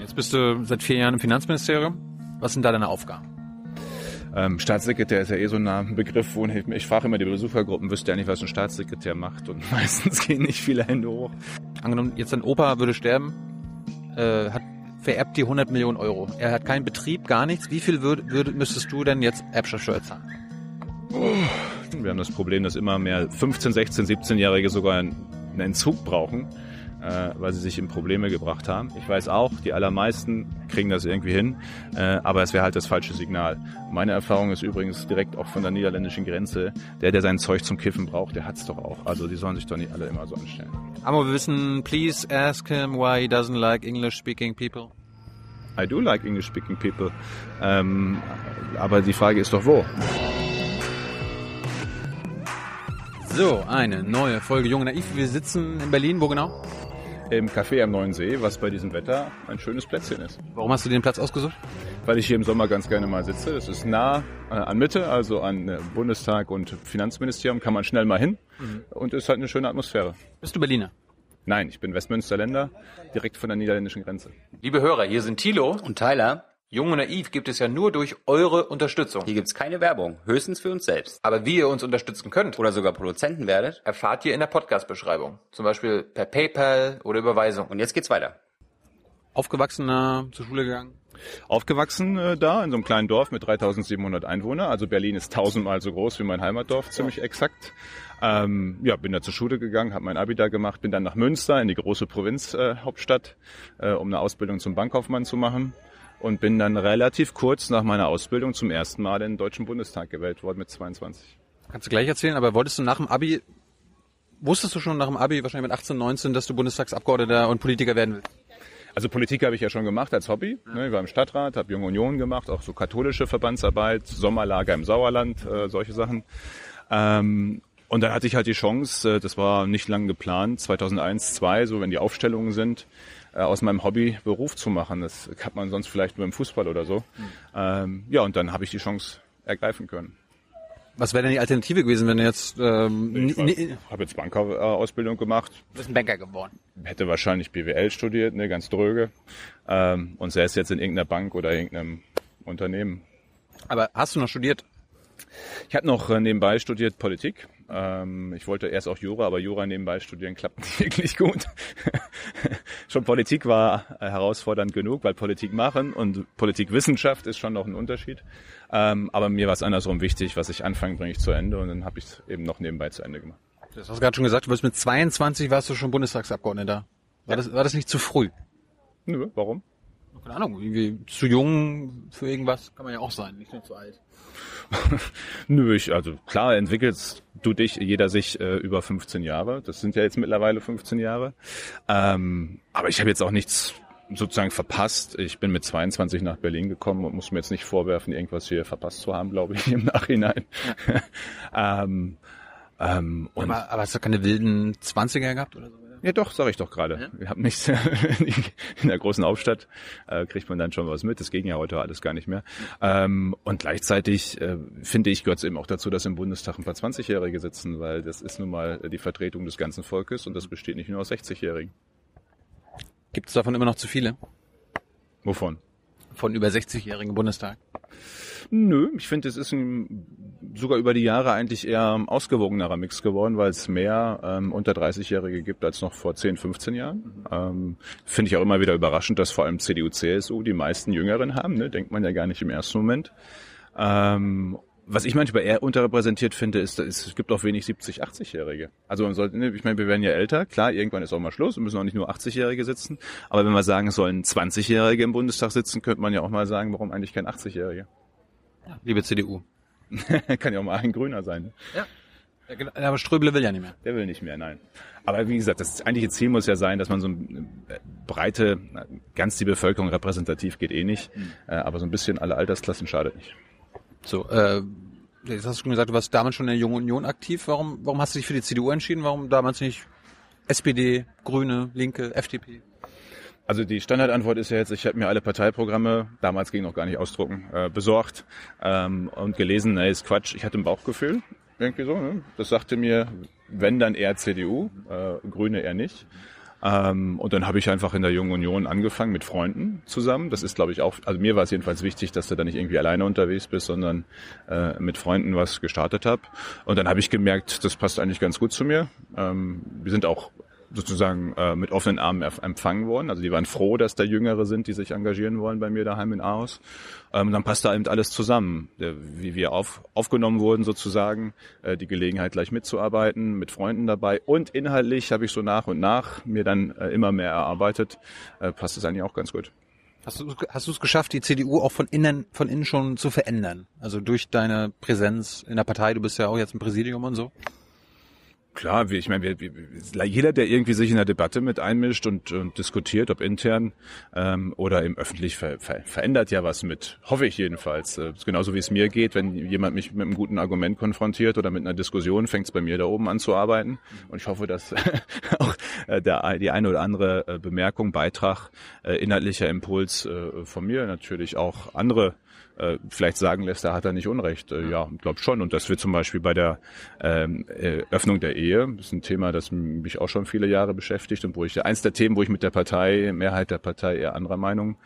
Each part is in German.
Jetzt bist du seit vier Jahren im Finanzministerium. Was sind da deine Aufgaben? Ähm, Staatssekretär ist ja eh so ein Begriff, wo ich, ich frage immer die Besuchergruppen, wüsste ja nicht, was ein Staatssekretär macht und meistens gehen nicht viele Hände hoch. Angenommen, jetzt dein Opa würde sterben, äh, hat vererbt dir 100 Millionen Euro. Er hat keinen Betrieb, gar nichts. Wie viel würd, würd, müsstest du denn jetzt Erbschaftssteuer zahlen? Wir haben das Problem, dass immer mehr 15, 16, 17-Jährige sogar einen Entzug brauchen äh, weil sie sich in Probleme gebracht haben. Ich weiß auch, die allermeisten kriegen das irgendwie hin, äh, aber es wäre halt das falsche Signal. Meine Erfahrung ist übrigens direkt auch von der niederländischen Grenze, der, der sein Zeug zum Kiffen braucht, der hat's doch auch. Also die sollen sich doch nicht alle immer so anstellen. Aber wir wissen, please ask him why he doesn't like English speaking people. I do like English speaking people. Ähm, aber die Frage ist doch wo. So, eine neue Folge Junge Naiv. Wir sitzen in Berlin, wo genau? Im Café am Neuen See, was bei diesem Wetter ein schönes Plätzchen ist. Warum hast du den Platz ausgesucht? Weil ich hier im Sommer ganz gerne mal sitze. Es ist nah äh, an Mitte, also an äh, Bundestag und Finanzministerium, kann man schnell mal hin mhm. und ist halt eine schöne Atmosphäre. Bist du Berliner? Nein, ich bin Westmünsterländer, direkt von der niederländischen Grenze. Liebe Hörer, hier sind Thilo und Tyler. Jung und Naiv gibt es ja nur durch eure Unterstützung. Hier gibt's keine Werbung, höchstens für uns selbst. Aber wie ihr uns unterstützen könnt oder sogar Produzenten werdet, erfahrt ihr in der Podcast-Beschreibung. Zum Beispiel per PayPal oder Überweisung. Und jetzt geht's weiter. Aufgewachsener, zur Schule gegangen? Aufgewachsen äh, da, in so einem kleinen Dorf mit 3700 Einwohnern. Also Berlin ist tausendmal so groß wie mein Heimatdorf, ziemlich ja. exakt. Ähm, ja, bin da zur Schule gegangen, habe mein Abi da gemacht, bin dann nach Münster in die große Provinzhauptstadt, äh, äh, um eine Ausbildung zum Bankkaufmann zu machen und bin dann relativ kurz nach meiner Ausbildung zum ersten Mal in den Deutschen Bundestag gewählt worden mit 22. Kannst du gleich erzählen, aber wolltest du nach dem Abi, wusstest du schon nach dem Abi, wahrscheinlich mit 18, 19, dass du Bundestagsabgeordneter und Politiker werden willst? Also Politik habe ich ja schon gemacht als Hobby. Ne, ich war im Stadtrat, habe Junge Union gemacht, auch so katholische Verbandsarbeit, Sommerlager im Sauerland, äh, solche Sachen. Ähm, und dann hatte ich halt die Chance, äh, das war nicht lang geplant, 2001, 2002, so wenn die Aufstellungen sind, aus meinem Hobby Beruf zu machen. Das hat man sonst vielleicht nur im Fußball oder so. Mhm. Ähm, ja, und dann habe ich die Chance ergreifen können. Was wäre denn die Alternative gewesen, wenn du jetzt... Ähm, ich habe jetzt Bankerausbildung gemacht. Du bist ein Banker geworden. Hätte wahrscheinlich BWL studiert, ne, ganz dröge. Ähm, und säß jetzt in irgendeiner Bank oder irgendeinem Unternehmen. Aber hast du noch studiert? Ich habe noch äh, nebenbei studiert Politik. Ähm, ich wollte erst auch Jura, aber Jura nebenbei studieren klappt nicht wirklich gut. schon Politik war äh, herausfordernd genug, weil Politik machen und Politikwissenschaft ist schon noch ein Unterschied. Ähm, aber mir war es andersrum wichtig, was ich anfange, bringe ich zu Ende und dann habe ich es eben noch nebenbei zu Ende gemacht. Das hast du gerade schon gesagt, du bist mit 22 warst du schon Bundestagsabgeordneter. War, ja. das, war das nicht zu früh? Nö, warum? Keine Ahnung, irgendwie zu jung für irgendwas kann man ja auch sein, nicht nur zu alt. Nö, ich, also klar entwickelst du dich, jeder sich äh, über 15 Jahre. Das sind ja jetzt mittlerweile 15 Jahre. Ähm, aber ich habe jetzt auch nichts sozusagen verpasst. Ich bin mit 22 nach Berlin gekommen und muss mir jetzt nicht vorwerfen, irgendwas hier verpasst zu haben, glaube ich, im Nachhinein. ähm, ähm, und aber, aber hast du keine wilden 20er gehabt oder so? Ja, doch, sage ich doch gerade. Ja? Wir haben nichts in der großen Hauptstadt äh, kriegt man dann schon was mit. Das ging ja heute alles gar nicht mehr. Ähm, und gleichzeitig äh, finde ich gehört es eben auch dazu, dass im Bundestag ein paar 20-Jährige sitzen, weil das ist nun mal die Vertretung des ganzen Volkes und das besteht nicht nur aus 60-Jährigen. Gibt es davon immer noch zu viele? Wovon? Von über 60-Jährigen im Bundestag. Nö, ich finde, es ist ein, sogar über die Jahre eigentlich eher ausgewogenerer Mix geworden, weil es mehr ähm, unter 30-Jährige gibt als noch vor 10, 15 Jahren. Mhm. Ähm, finde ich auch immer wieder überraschend, dass vor allem CDU, CSU die meisten Jüngeren haben. Ne? Denkt man ja gar nicht im ersten Moment. Ähm, was ich manchmal eher unterrepräsentiert finde, ist, es gibt auch wenig 70, 80-Jährige. Also man sollte, ne, ich meine, wir werden ja älter, klar, irgendwann ist auch mal Schluss, wir müssen auch nicht nur 80-Jährige sitzen. Aber wenn wir sagen, es sollen 20-Jährige im Bundestag sitzen, könnte man ja auch mal sagen, warum eigentlich kein 80-Jähriger? Ja, liebe CDU. Kann ja auch mal ein Grüner sein. Ja. Aber Ströbele will ja nicht mehr. Der will nicht mehr, nein. Aber wie gesagt, das eigentliche Ziel muss ja sein, dass man so eine breite, ganz die Bevölkerung repräsentativ geht eh nicht, mhm. aber so ein bisschen alle Altersklassen schadet nicht. So, äh, jetzt hast du schon gesagt, du warst damals schon in der Jungen Union aktiv. Warum, warum hast du dich für die CDU entschieden? Warum damals nicht SPD, Grüne, Linke, FDP? Also die Standardantwort ist ja jetzt, ich habe mir alle Parteiprogramme, damals ging noch gar nicht ausdrucken, äh, besorgt ähm, und gelesen, nee, ist Quatsch. Ich hatte ein Bauchgefühl, irgendwie so. Ne? Das sagte mir, wenn dann eher CDU, äh, Grüne eher nicht. Ähm, und dann habe ich einfach in der Jungen Union angefangen mit Freunden zusammen. Das ist, glaube ich, auch, also mir war es jedenfalls wichtig, dass du da nicht irgendwie alleine unterwegs bist, sondern äh, mit Freunden was gestartet habe. Und dann habe ich gemerkt, das passt eigentlich ganz gut zu mir. Ähm, wir sind auch sozusagen äh, mit offenen Armen empfangen worden. Also die waren froh, dass da Jüngere sind, die sich engagieren wollen bei mir daheim in Aarhus. Ähm, dann passt da eben alles zusammen, äh, wie wir auf, aufgenommen wurden sozusagen, äh, die Gelegenheit gleich mitzuarbeiten, mit Freunden dabei und inhaltlich habe ich so nach und nach mir dann äh, immer mehr erarbeitet. Äh, passt es eigentlich auch ganz gut. Hast du, hast es geschafft, die CDU auch von innen, von innen schon zu verändern? Also durch deine Präsenz in der Partei, du bist ja auch jetzt im Präsidium und so? Klar, wie, ich meine, jeder, der irgendwie sich in der Debatte mit einmischt und, und diskutiert, ob intern ähm, oder im öffentlich, ver, ver, verändert ja was mit. Hoffe ich jedenfalls. Äh, genauso wie es mir geht, wenn jemand mich mit einem guten Argument konfrontiert oder mit einer Diskussion, fängt es bei mir da oben an zu arbeiten. Und ich hoffe, dass auch äh, der, die eine oder andere äh, Bemerkung, Beitrag, äh, inhaltlicher Impuls äh, von mir natürlich auch andere äh, vielleicht sagen lässt, da hat er nicht Unrecht. Äh, ja, glaube schon. Und das wird zum Beispiel bei der ähm, äh, Öffnung der Ehe, das ist ein Thema, das mich auch schon viele Jahre beschäftigt und wo ich eins der Themen, wo ich mit der Partei, Mehrheit der Partei eher anderer Meinung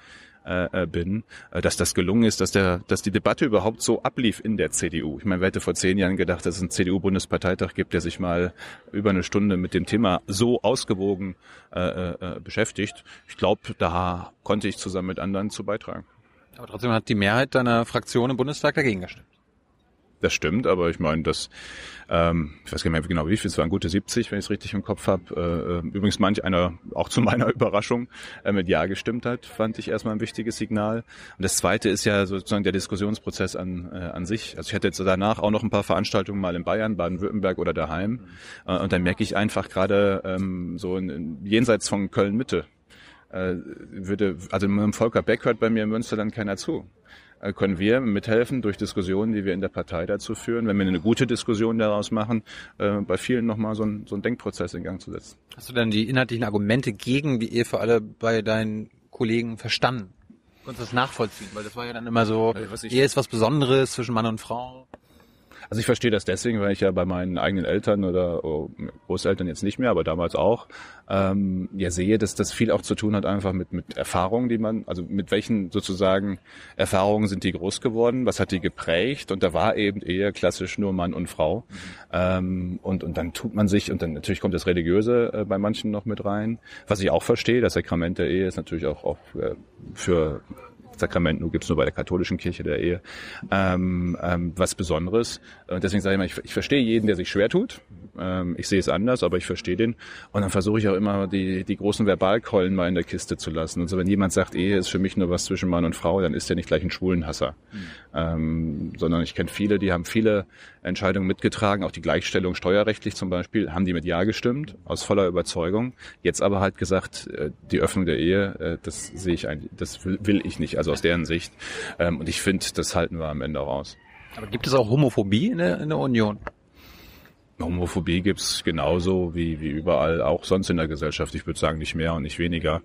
äh, äh bin, äh, dass das gelungen ist, dass der, dass die Debatte überhaupt so ablief in der CDU. Ich meine, wer hätte vor zehn Jahren gedacht, dass es einen CDU-Bundesparteitag gibt, der sich mal über eine Stunde mit dem Thema so ausgewogen äh, äh, beschäftigt. Ich glaube, da konnte ich zusammen mit anderen zu beitragen. Aber trotzdem hat die Mehrheit deiner Fraktion im Bundestag dagegen gestimmt. Das stimmt, aber ich meine, das, ähm, ich weiß gar nicht mehr genau wie viel, es waren gute 70, wenn ich es richtig im Kopf habe. Äh, äh, übrigens manch einer, auch zu meiner Überraschung, äh, mit Ja gestimmt hat, fand ich erstmal ein wichtiges Signal. Und das Zweite ist ja sozusagen der Diskussionsprozess an, äh, an sich. Also ich hatte jetzt danach auch noch ein paar Veranstaltungen mal in Bayern, Baden-Württemberg oder daheim. Äh, und dann merke ich einfach gerade ähm, so in, in, jenseits von Köln-Mitte, äh, würde, also mit dem Volker Beck hört bei mir in Münster dann keiner zu. Äh, können wir mithelfen durch Diskussionen, die wir in der Partei dazu führen, wenn wir eine gute Diskussion daraus machen, äh, bei vielen nochmal so, ein, so einen Denkprozess in Gang zu setzen. Hast du dann die inhaltlichen Argumente gegen die Ehe für alle bei deinen Kollegen verstanden? Konntest du das nachvollziehen? Weil das war ja dann immer so, Ehe ist was Besonderes zwischen Mann und Frau. Also ich verstehe das deswegen, weil ich ja bei meinen eigenen Eltern oder oh, Großeltern jetzt nicht mehr, aber damals auch, ähm, ja sehe, dass das viel auch zu tun hat einfach mit, mit Erfahrungen, die man, also mit welchen sozusagen Erfahrungen sind die groß geworden, was hat die geprägt und da war eben eher klassisch nur Mann und Frau. Ähm, und, und dann tut man sich, und dann natürlich kommt das Religiöse äh, bei manchen noch mit rein, was ich auch verstehe, das Sakrament der Ehe ist natürlich auch, auch äh, für Sakrament nur gibt's nur bei der katholischen Kirche der Ehe, ähm, ähm, was Besonderes. Und deswegen sage ich mal, ich, ich verstehe jeden, der sich schwer tut. Ähm, ich sehe es anders, aber ich verstehe den. Und dann versuche ich auch immer, die, die großen Verbalkeulen mal in der Kiste zu lassen. Und so, wenn jemand sagt, Ehe ist für mich nur was zwischen Mann und Frau, dann ist der nicht gleich ein Schwulenhasser. Mhm. Ähm, sondern ich kenne viele, die haben viele Entscheidungen mitgetragen, auch die Gleichstellung steuerrechtlich zum Beispiel, haben die mit Ja gestimmt, aus voller Überzeugung. Jetzt aber halt gesagt, äh, die Öffnung der Ehe, äh, das sehe ich eigentlich, das will, will ich nicht, also aus deren Sicht. Ähm, und ich finde, das halten wir am Ende auch aus. Aber gibt es auch Homophobie in der, in der Union? Homophobie gibt's genauso wie, wie überall auch sonst in der Gesellschaft. Ich würde sagen, nicht mehr und nicht weniger.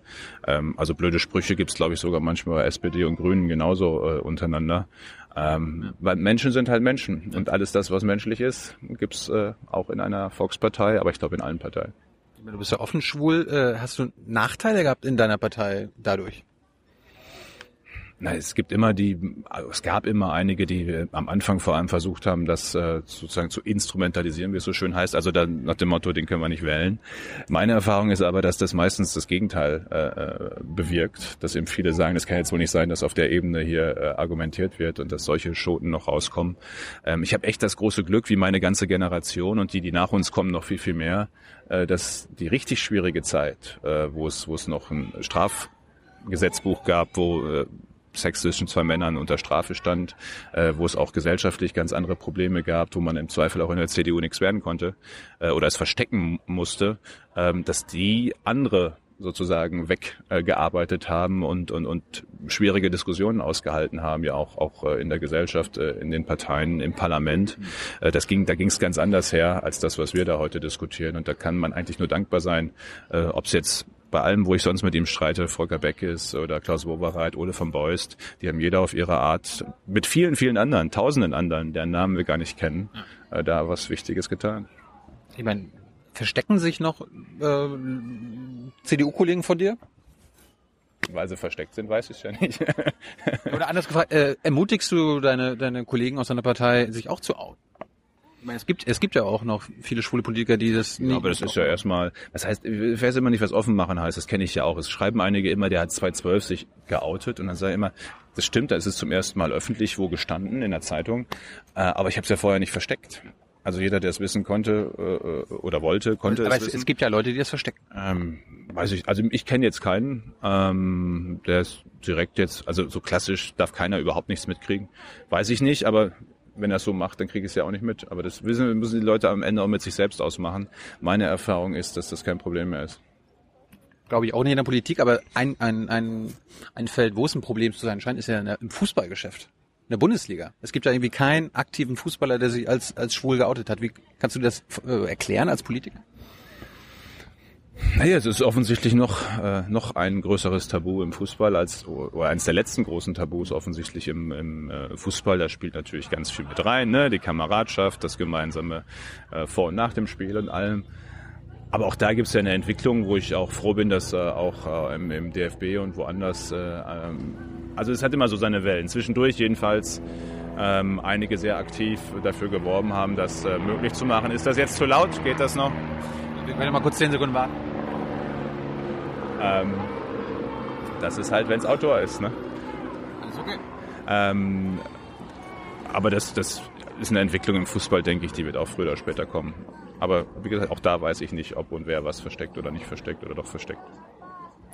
Ähm, also blöde Sprüche gibt's, glaube ich, sogar manchmal bei SPD und Grünen genauso äh, untereinander. Ähm, weil Menschen sind halt Menschen und alles das, was menschlich ist, gibt's äh, auch in einer Volkspartei, aber ich glaube in allen Parteien. Du bist ja offen schwul. Äh, hast du Nachteile gehabt in deiner Partei dadurch? Na, es gibt immer die, also es gab immer einige, die am Anfang vor allem versucht haben, das äh, sozusagen zu instrumentalisieren, wie es so schön heißt. Also dann nach dem Motto, den können wir nicht wählen. Meine Erfahrung ist aber, dass das meistens das Gegenteil äh, äh, bewirkt, dass eben viele sagen, das kann jetzt wohl nicht sein, dass auf der Ebene hier äh, argumentiert wird und dass solche Schoten noch rauskommen. Ähm, ich habe echt das große Glück, wie meine ganze Generation und die, die nach uns kommen, noch viel, viel mehr, äh, dass die richtig schwierige Zeit, äh, wo es, wo es noch ein Strafgesetzbuch gab, wo äh, Sex zwischen zwei Männern unter Strafe stand, äh, wo es auch gesellschaftlich ganz andere Probleme gab, wo man im Zweifel auch in der CDU nichts werden konnte äh, oder es verstecken musste, ähm, dass die andere sozusagen weggearbeitet äh, haben und, und, und schwierige Diskussionen ausgehalten haben, ja auch, auch äh, in der Gesellschaft, äh, in den Parteien, im Parlament. Äh, das ging, da ging es ganz anders her als das, was wir da heute diskutieren. Und da kann man eigentlich nur dankbar sein, äh, ob es jetzt bei allem, wo ich sonst mit ihm streite, Volker Beck ist oder Klaus Wobereit, Ole von Beust, die haben jeder auf ihre Art mit vielen, vielen anderen, tausenden anderen, deren Namen wir gar nicht kennen, äh, da was Wichtiges getan. Ich meine, verstecken sich noch äh, CDU-Kollegen von dir? Weil sie versteckt sind, weiß ich ja nicht. Oder anders gefragt, äh, ermutigst du deine, deine Kollegen aus deiner Partei, sich auch zu outen? Ich meine, es gibt, es gibt ja auch noch viele schwule Politiker, die das nicht. Aber das ist ja erstmal, was heißt, ich weiß immer nicht, was offen machen heißt, das kenne ich ja auch. Es schreiben einige immer, der hat 2012 sich geoutet und dann ich immer, das stimmt, da ist es zum ersten Mal öffentlich wo gestanden in der Zeitung, äh, aber ich habe es ja vorher nicht versteckt. Also jeder, der es wissen konnte äh, oder wollte, konnte Aber es es, wissen. es gibt ja Leute, die das verstecken. Ähm, weiß ich, also ich kenne jetzt keinen, ähm, der ist direkt jetzt, also so klassisch darf keiner überhaupt nichts mitkriegen. Weiß ich nicht, aber wenn er es so macht, dann kriege ich es ja auch nicht mit. Aber das wissen, müssen die Leute am Ende auch mit sich selbst ausmachen. Meine Erfahrung ist, dass das kein Problem mehr ist. Glaube ich auch nicht in der Politik, aber ein, ein, ein, ein Feld, wo es ein Problem zu sein scheint, ist ja der, im Fußballgeschäft. In der Bundesliga. Es gibt ja irgendwie keinen aktiven Fußballer, der sich als, als schwul geoutet hat. Wie kannst du das äh, erklären als Politiker? Naja, es ist offensichtlich noch, äh, noch ein größeres Tabu im Fußball als, oder eines der letzten großen Tabus offensichtlich im, im äh, Fußball. Da spielt natürlich ganz viel mit rein, ne? die Kameradschaft, das gemeinsame äh, Vor- und Nach dem Spiel und allem. Aber auch da gibt es ja eine Entwicklung, wo ich auch froh bin, dass äh, auch äh, im, im DFB und woanders, äh, ähm, also es hat immer so seine Wellen. Zwischendurch jedenfalls ähm, einige sehr aktiv dafür geworben haben, das äh, möglich zu machen. Ist das jetzt zu laut? Geht das noch? Wir können mal kurz zehn Sekunden warten. Ähm, das ist halt, wenns Outdoor ist, ne? Alles okay. Ähm, aber das, das ist eine Entwicklung im Fußball, denke ich, die wird auch früher oder später kommen. Aber wie gesagt, auch da weiß ich nicht, ob und wer was versteckt oder nicht versteckt oder doch versteckt.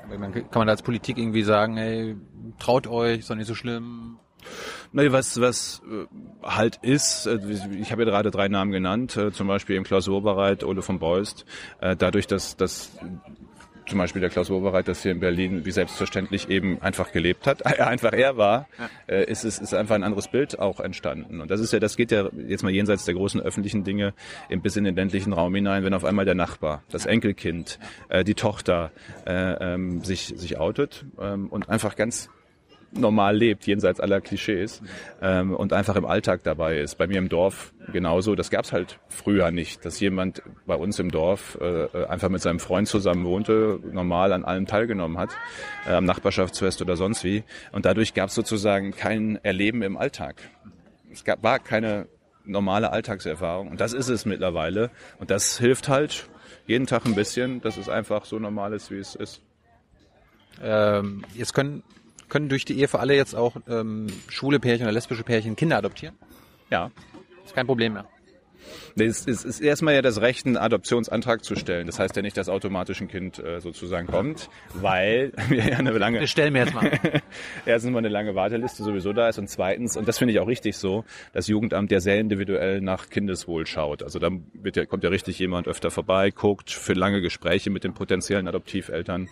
Kann man da als Politik irgendwie sagen, hey, traut euch, ist doch nicht so schlimm. Naja, was, was äh, halt ist, äh, ich habe ja gerade drei Namen genannt, äh, zum Beispiel im Klausurbereit Ole von Beust. Dadurch, dass, dass zum Beispiel der Klaus Wobereit das hier in Berlin wie selbstverständlich eben einfach gelebt hat, einfach er war, äh, ist es ist einfach ein anderes Bild auch entstanden. Und das ist ja, das geht ja jetzt mal jenseits der großen öffentlichen Dinge in, bis in den ländlichen Raum hinein, wenn auf einmal der Nachbar, das Enkelkind, äh, die Tochter äh, ähm, sich sich outet ähm, und einfach ganz normal lebt, jenseits aller Klischees ähm, und einfach im Alltag dabei ist. Bei mir im Dorf genauso. Das gab's halt früher nicht, dass jemand bei uns im Dorf äh, einfach mit seinem Freund zusammen wohnte, normal an allem teilgenommen hat, äh, am Nachbarschaftsfest oder sonst wie. Und dadurch gab's sozusagen kein Erleben im Alltag. Es gab, war keine normale Alltagserfahrung und das ist es mittlerweile. Und das hilft halt jeden Tag ein bisschen, dass es einfach so normal ist, wie es ist. Ähm, jetzt können, können durch die Ehe für alle jetzt auch ähm, schwule Pärchen oder lesbische Pärchen Kinder adoptieren. Ja, Ist kein Problem mehr. Es ist, ist erstmal ja das Recht, einen Adoptionsantrag zu stellen. Das heißt ja nicht, dass automatisch ein Kind äh, sozusagen kommt, weil wir ja eine lange, Wir stellen mir jetzt mal. erstens mal eine lange Warteliste sowieso da ist und zweitens, und das finde ich auch richtig so, das Jugendamt ja sehr individuell nach Kindeswohl schaut. Also da wird ja, kommt ja richtig jemand öfter vorbei, guckt für lange Gespräche mit den potenziellen Adoptiveltern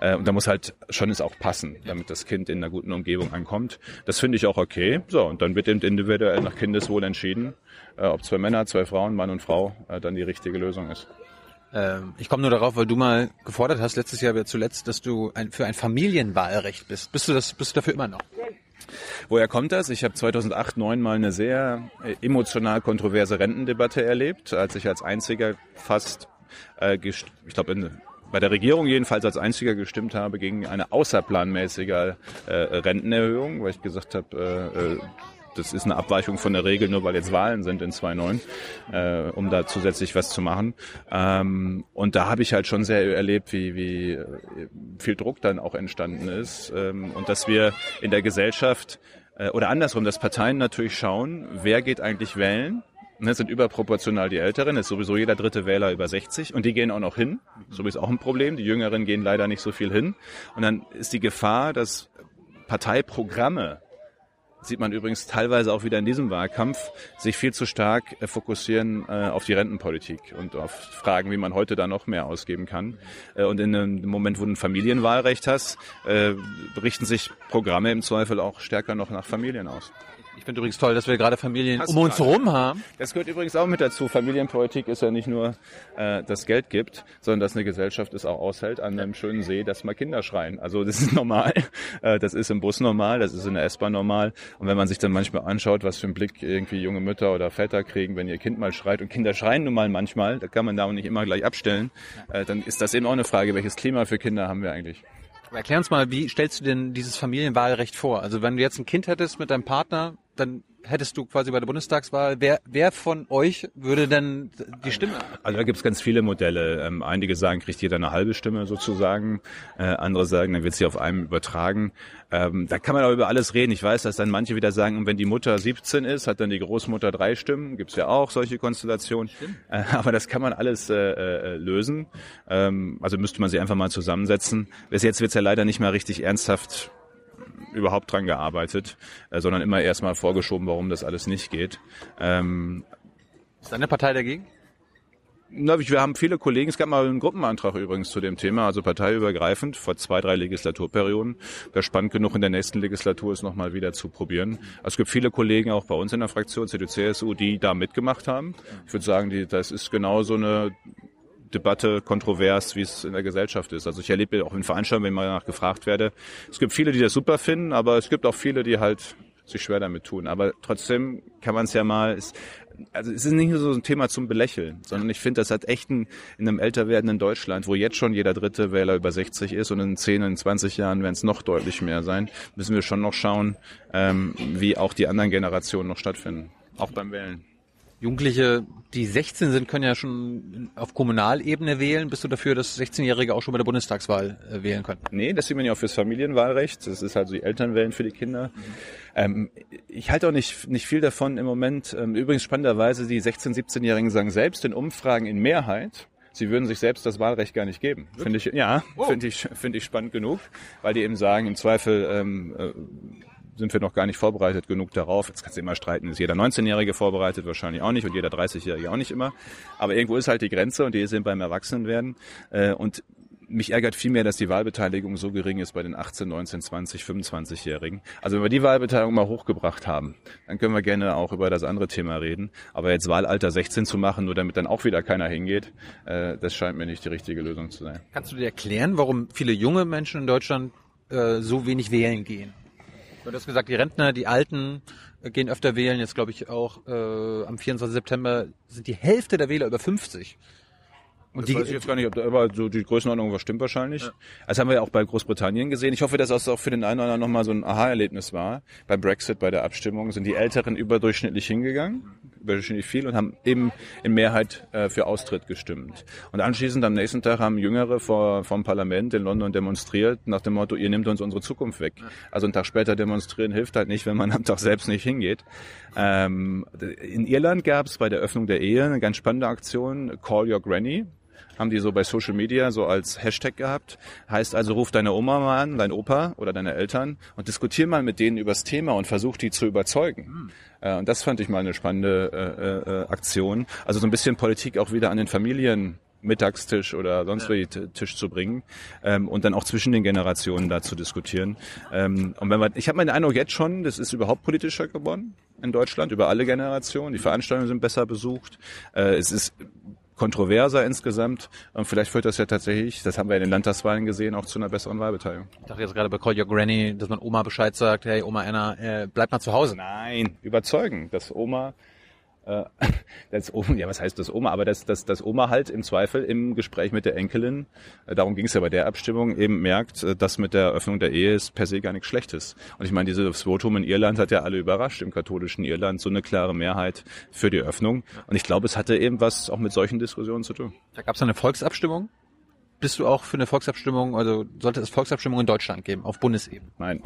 äh, und da muss halt schon es auch passen, damit das Kind in einer guten Umgebung ankommt. Das finde ich auch okay. So, und dann wird eben individuell nach Kindeswohl entschieden, ob zwei Männer, zwei Frauen, Mann und Frau äh, dann die richtige Lösung ist. ähm, ich komme nur darauf, weil du mal gefordert hast, letztes Jahr zuletzt, dass du ein, für ein Familienwahlrecht bist. Bist du das, bist du dafür immer noch? Woher kommt das? Ich habe 2008, 2009 mal eine sehr äh, emotional kontroverse Rentendebatte erlebt, als ich als einziger fast, äh, ich glaube bei der Regierung jedenfalls als einziger gestimmt habe gegen eine außerplanmäßige äh, Rentenerhöhung, weil ich gesagt habe, äh, äh, das ist eine Abweichung von der Regel, nur weil jetzt Wahlen sind in 2009, äh, um da zusätzlich was zu machen. Ähm, und da habe ich halt schon sehr erlebt, wie, wie viel Druck dann auch entstanden ist ähm, und dass wir in der Gesellschaft äh, oder andersrum, dass Parteien natürlich schauen, wer geht eigentlich wählen. Ne, sind überproportional die Älteren, ist sowieso jeder dritte Wähler über 60 und die gehen auch noch hin. So ist auch ein Problem. Die Jüngeren gehen leider nicht so viel hin. Und dann ist die Gefahr, dass Parteiprogramme sieht man übrigens teilweise auch wieder in diesem Wahlkampf, sich viel zu stark äh, fokussieren äh, auf die Rentenpolitik und auf Fragen, wie man heute da noch mehr ausgeben kann. Äh, und in einem Moment, wo du ein Familienwahlrecht hast, richten sich Programme im Zweifel auch stärker noch nach Familien aus. Ich finde übrigens toll, dass wir gerade Familien Hast um uns gerade. herum haben. Das gehört übrigens auch mit dazu. Familienpolitik ist ja nicht nur, äh, dass Geld gibt, sondern dass eine Gesellschaft es auch aushält, an einem schönen See, dass mal Kinder schreien. Also das ist normal. Äh, das ist im Bus normal, das ist in der S-Bahn normal. Und wenn man sich dann manchmal anschaut, was für einen Blick irgendwie junge Mütter oder Väter kriegen, wenn ihr Kind mal schreit, und Kinder schreien nun mal manchmal, da kann man da auch nicht immer gleich abstellen, äh, dann ist das eben auch eine Frage, welches Klima für Kinder haben wir eigentlich? Erklär uns mal, wie stellst du denn dieses Familienwahlrecht vor? Also wenn du jetzt ein Kind hättest mit deinem Partner, dann hättest du quasi bei der Bundestagswahl, wer, wer von euch würde denn die Stimme? Also da gibt's ganz viele Modelle. Ähm, einige sagen, kriegt jeder eine halbe Stimme sozusagen. Äh, andere sagen, dann wird sie auf einem übertragen. Ähm, da kann man auch über alles reden. Ich weiß, dass dann manche wieder sagen, und wenn die Mutter 17 ist, hat dann die Großmutter drei Stimmen. Gibt's ja auch solche Konstellationen. Äh, aber das kann man alles äh, äh, lösen. Ähm, also müsste man sie einfach mal zusammensetzen. Bis jetzt wird's ja leider nicht mal richtig ernsthaft überhaupt dran gearbeitet, äh, sondern immer erstmal vorgeschoben, warum das alles nicht geht. Ähm, Ist deine Partei dagegen? na, wir haben viele Kollegen, es gab mal einen Gruppenantrag übrigens zu dem Thema, also parteiübergreifend, vor zwei, drei Legislaturperioden. Wäre spannend genug, in der nächsten Legislatur es nochmal wieder zu probieren. Also es gibt viele Kollegen auch bei uns in der Fraktion, CDU, CSU, die da mitgemacht haben. Ich würde sagen, die, das ist genau so eine Debatte kontrovers, wie es in der Gesellschaft ist. Also ich erlebe auch in Veranstaltungen, wenn ich mal danach gefragt werde, es gibt viele, die das super finden, aber es gibt auch viele, die halt sich schwer damit tun. Aber trotzdem kann man es ja mal, es, also es ist nicht nur so ein Thema zum Belächeln, sondern ich finde, das hat echt ein, in einem älter werdenden Deutschland, wo jetzt schon jeder dritte Wähler über 60 ist und in 10, in 20 Jahren werden es noch deutlich mehr sein, müssen wir schon noch schauen, ähm, wie auch die anderen Generationen noch stattfinden. Auch beim Wählen. Jugendliche, die 16 sind, können ja schon auf Kommunalebene wählen. Bist du dafür, dass 16-Jährige auch schon bei der Bundestagswahl äh, wählen können? Nee, das sieht man ja auch fürs Familienwahlrecht. Das ist also die Elternwählen für die Kinder. Ähm, ich halte auch nicht, nicht viel davon im Moment. Ähm, übrigens spannenderweise, die 16-, 17-Jährigen sagen selbst in Umfragen in Mehrheit, sie würden sich selbst das Wahlrecht gar nicht geben. Finde ich, ja, finde ich, finde ich spannend genug, weil die eben sagen, im Zweifel, ähm, äh, sind wir noch gar nicht vorbereitet genug darauf. Jetzt kannst du immer streiten, ist jeder 19-Jährige vorbereitet, wahrscheinlich auch nicht und jeder 30-Jährige auch nicht immer. Aber irgendwo ist halt die Grenze und die eben beim Erwachsenenwerden. Äh, und mich ärgert vielmehr, dass die Wahlbeteiligung so gering ist bei den 18, 19, 20, 25-Jährigen. Also wenn wir die Wahlbeteiligung mal hochgebracht haben, dann können wir gerne auch über das andere Thema reden. Aber jetzt Wahlalter 16 zu machen, nur damit dann auch wieder keiner hingeht, äh, das scheint mir nicht die richtige Lösung zu sein. Kannst du dir erklären, warum viele junge Menschen in Deutschland äh, so wenig wählen gehen? Du hast gesagt, die Rentner, die Alten äh, gehen öfter wählen. Jetzt glaube ich auch äh, am 24. September sind die Hälfte der Wähler über 50. Und das weiß ich jetzt gar nicht, ob da, aber so die Größenordnung was stimmt wahrscheinlich. Ja. Das haben wir ja auch bei Großbritannien gesehen. Ich hoffe, dass das auch für den einen oder anderen nochmal so ein Aha-Erlebnis war. Beim Brexit, bei der Abstimmung sind die Älteren überdurchschnittlich hingegangen, überdurchschnittlich viel und haben eben in Mehrheit äh, für Austritt gestimmt. Und anschließend am nächsten Tag haben Jüngere vor, vom Parlament in London demonstriert nach dem Motto, ihr nehmt uns unsere Zukunft weg. Also einen Tag später demonstrieren hilft halt nicht, wenn man am Tag selbst nicht hingeht. Ähm, in Irland gab es bei der Öffnung der Ehe eine ganz spannende Aktion, Call Your Granny haben die so bei Social Media so als Hashtag gehabt. Heißt also, ruf deine Oma mal an, dein Opa oder deine Eltern und diskutier mal mit denen übers Thema und versuch die zu überzeugen. Mhm. und das fand ich mal eine spannende äh, äh, Aktion. Also so ein bisschen Politik auch wieder an den Familien Mittagstisch oder sonst wie Tisch zu bringen ähm, und dann auch zwischen den Generationen da zu diskutieren. Ähm, und wenn man, ich habe meinen Eindruck jetzt schon, das ist überhaupt politischer geworden in Deutschland über alle Generationen. Die Veranstaltungen sind besser besucht. Äh, es ist kontroverser insgesamt. Und vielleicht führt das ja tatsächlich, das haben wir in den Landtagswahlen gesehen, auch zu einer besseren Wahlbeteiligung. Ich dachte jetzt gerade bei Call Your Granny, dass man Oma Bescheid sagt, hey Oma Anna, äh, bleib mal zu Hause. Nein, überzeugen, dass Oma äh, das Oma, ja, was heißt das Oma? Aber dass das, das Oma halt im Zweifel im Gespräch mit der Enkelin, äh, darum ging es ja bei der Abstimmung, eben merkt, äh, dass mit der Öffnung der Ehe ist per se gar nichts Schlechtes. Und ich meine, dieses Votum in Irland hat ja alle überrascht, im katholischen Irland, so eine klare Mehrheit für die Öffnung. Und ich glaube, es hatte eben was auch mit solchen Diskussionen zu tun. Da gab es eine Volksabstimmung. Bist du auch für eine Volksabstimmung, also sollte es Volksabstimmung in Deutschland geben, auf Bundesebene? Nein.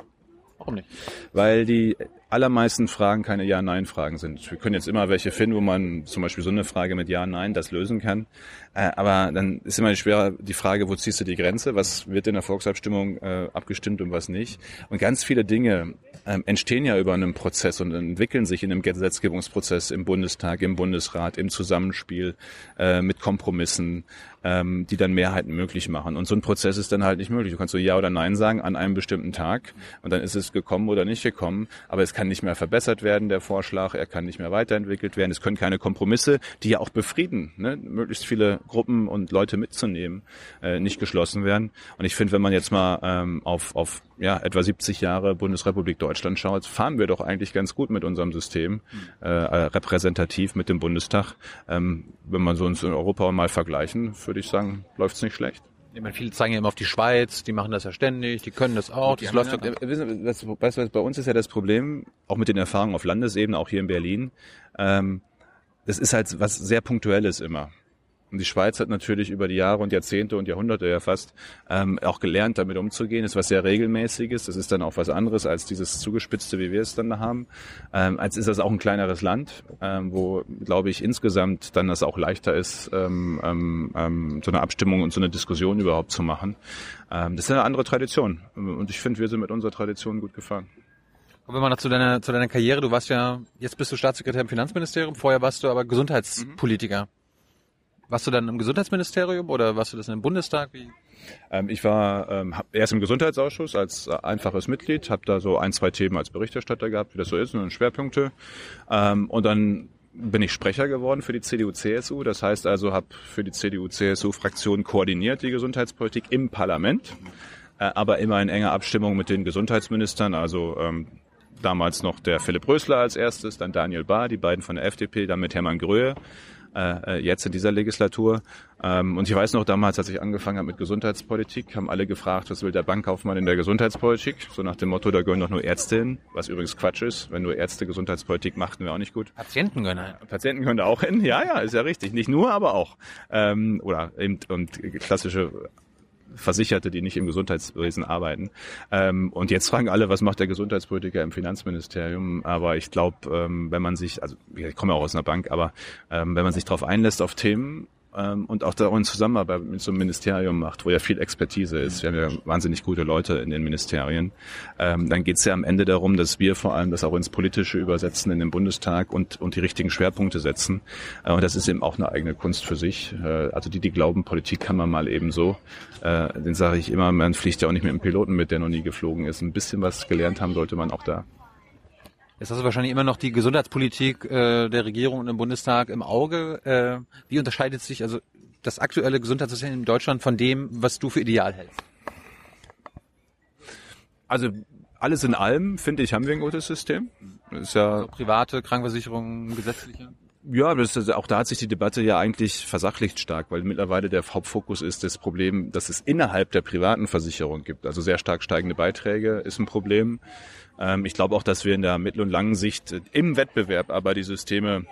Warum nicht? Weil die allermeisten Fragen keine Ja-Nein-Fragen sind. Wir können jetzt immer welche finden, wo man zum Beispiel so eine Frage mit Ja-Nein das lösen kann. Äh, aber dann ist immer schwerer die Frage, wo ziehst du die Grenze? Was wird in der Volksabstimmung äh, abgestimmt und was nicht? Und ganz viele Dinge ähm, entstehen ja über einen Prozess und entwickeln sich in einem Gesetzgebungsprozess im Bundestag, im Bundesrat, im Zusammenspiel äh, mit Kompromissen, ähm, die dann Mehrheiten möglich machen. Und so ein Prozess ist dann halt nicht möglich. Du kannst so Ja oder Nein sagen an einem bestimmten Tag und dann ist es gekommen oder nicht gekommen, aber es kann nicht mehr verbessert werden, der Vorschlag, er kann nicht mehr weiterentwickelt werden, es können keine Kompromisse, die ja auch befrieden, ne? möglichst viele Gruppen und Leute mitzunehmen, äh, nicht geschlossen werden. Und ich finde, wenn man jetzt mal ähm, auf, auf ja, etwa 70 Jahre Bundesrepublik Deutschland schaut, fahren wir doch eigentlich ganz gut mit unserem System, äh, repräsentativ mit dem Bundestag. Ähm, wenn man so uns in Europa mal vergleichen, würde ich sagen, läuft es nicht schlecht. Ich meine, viele zeigen ja immer auf die Schweiz, die machen das ja ständig, die können das auch. Das läuft ja, wissen, was, weißt du, bei uns ist ja das Problem, auch mit den Erfahrungen auf Landesebene, auch hier in Berlin, ähm, das ist halt was sehr Punktuelles immer. Und die Schweiz hat natürlich über die Jahre und Jahrzehnte und Jahrhunderte ja fast ähm, auch gelernt, damit umzugehen. Das ist was sehr regelmäßiges. Das ist dann auch was anderes als dieses zugespitzte, wie wir es dann haben. Ähm, als ist das auch ein kleineres Land, ähm, wo, glaube ich, insgesamt dann das auch leichter ist, ähm, ähm, ähm, so eine Abstimmung und so eine Diskussion überhaupt zu machen. Ähm, das ist eine andere Tradition. Und ich finde, wir sind mit unserer Tradition gut gefahren. Kommen wir mal noch zu deiner, zu deiner Karriere. Du warst ja, jetzt bist du Staatssekretär im Finanzministerium, vorher warst du aber Gesundheitspolitiker. Mhm. Warst du dann im Gesundheitsministerium oder warst du das im Bundestag? Ähm, ich war ähm, erst im Gesundheitsausschuss als äh, einfaches Mitglied, habe da so ein, zwei Themen als Berichterstatter gehabt, wie das so ist, und Schwerpunkte. Ähm, und dann bin ich Sprecher geworden für die CDU-CSU. Das heißt also, habe für die CDU-CSU-Fraktion koordiniert die Gesundheitspolitik im Parlament, äh, aber immer in enger Abstimmung mit den Gesundheitsministern, also ähm, damals noch der Philipp Rösler als erstes, dann Daniel Bahr, die beiden von der FDP, dann mit Hermann Gröhe äh, äh, jetzt in dieser Legislatur. Ähm, und ich weiß noch, damals, als ich angefangen habe mit Gesundheitspolitik, haben alle gefragt, was will der Bankkaufmann in der Gesundheitspolitik? So nach dem Motto, da gehören doch nur Ärzte hin, was übrigens Quatsch ist. Wenn nur Ärzte Gesundheitspolitik machten, wäre auch nicht gut. Patienten gehören hin. Patienten gehören da auch hin, ja, ja, ist ja richtig. Nicht nur, aber auch. Ähm, oder eben und klassische Versicherte, die nicht im Gesundheitswesen arbeiten. Ähm, und jetzt fragen alle, was macht der Gesundheitspolitiker im Finanzministerium? Aber ich glaube, ähm, wenn man sich, also ich komme auch aus einer Bank, aber ähm, wenn man sich darauf einlässt auf Themen, ähm, und auch darin Zusammenarbeit mit so einem Ministerium macht, wo ja viel Expertise ist. Wir haben ja wahnsinnig gute Leute in den Ministerien. Ähm, dann geht es ja am Ende darum, dass wir vor allem das auch ins Politische übersetzen in den Bundestag und, und die richtigen Schwerpunkte setzen. Äh, und das ist eben auch eine eigene Kunst für sich. Äh, also die, die glauben, Politik kann man mal eben so, äh, den sage ich immer, man fliegt ja auch nicht mit einem Piloten mit, der noch nie geflogen ist. Ein bisschen was gelernt haben sollte man auch da. Jetzt hast du wahrscheinlich immer noch die Gesundheitspolitik äh, der Regierung und im Bundestag im Auge. Äh, wie unterscheidet sich also das aktuelle Gesundheitssystem in Deutschland von dem, was du für ideal hältst? Also alles in allem, finde ich, haben wir ein gutes System. ist ja also private Krankenversicherung, gesetzliche. Ja, das ist, auch da hat sich die Debatte ja eigentlich versachlicht stark, weil mittlerweile der Hauptfokus ist das Problem, dass es innerhalb der privaten Versicherung gibt. Also sehr stark steigende Beiträge ist ein Problem. Ähm, ich glaube auch, dass wir in der mittel- und langen Sicht im Wettbewerb aber die Systeme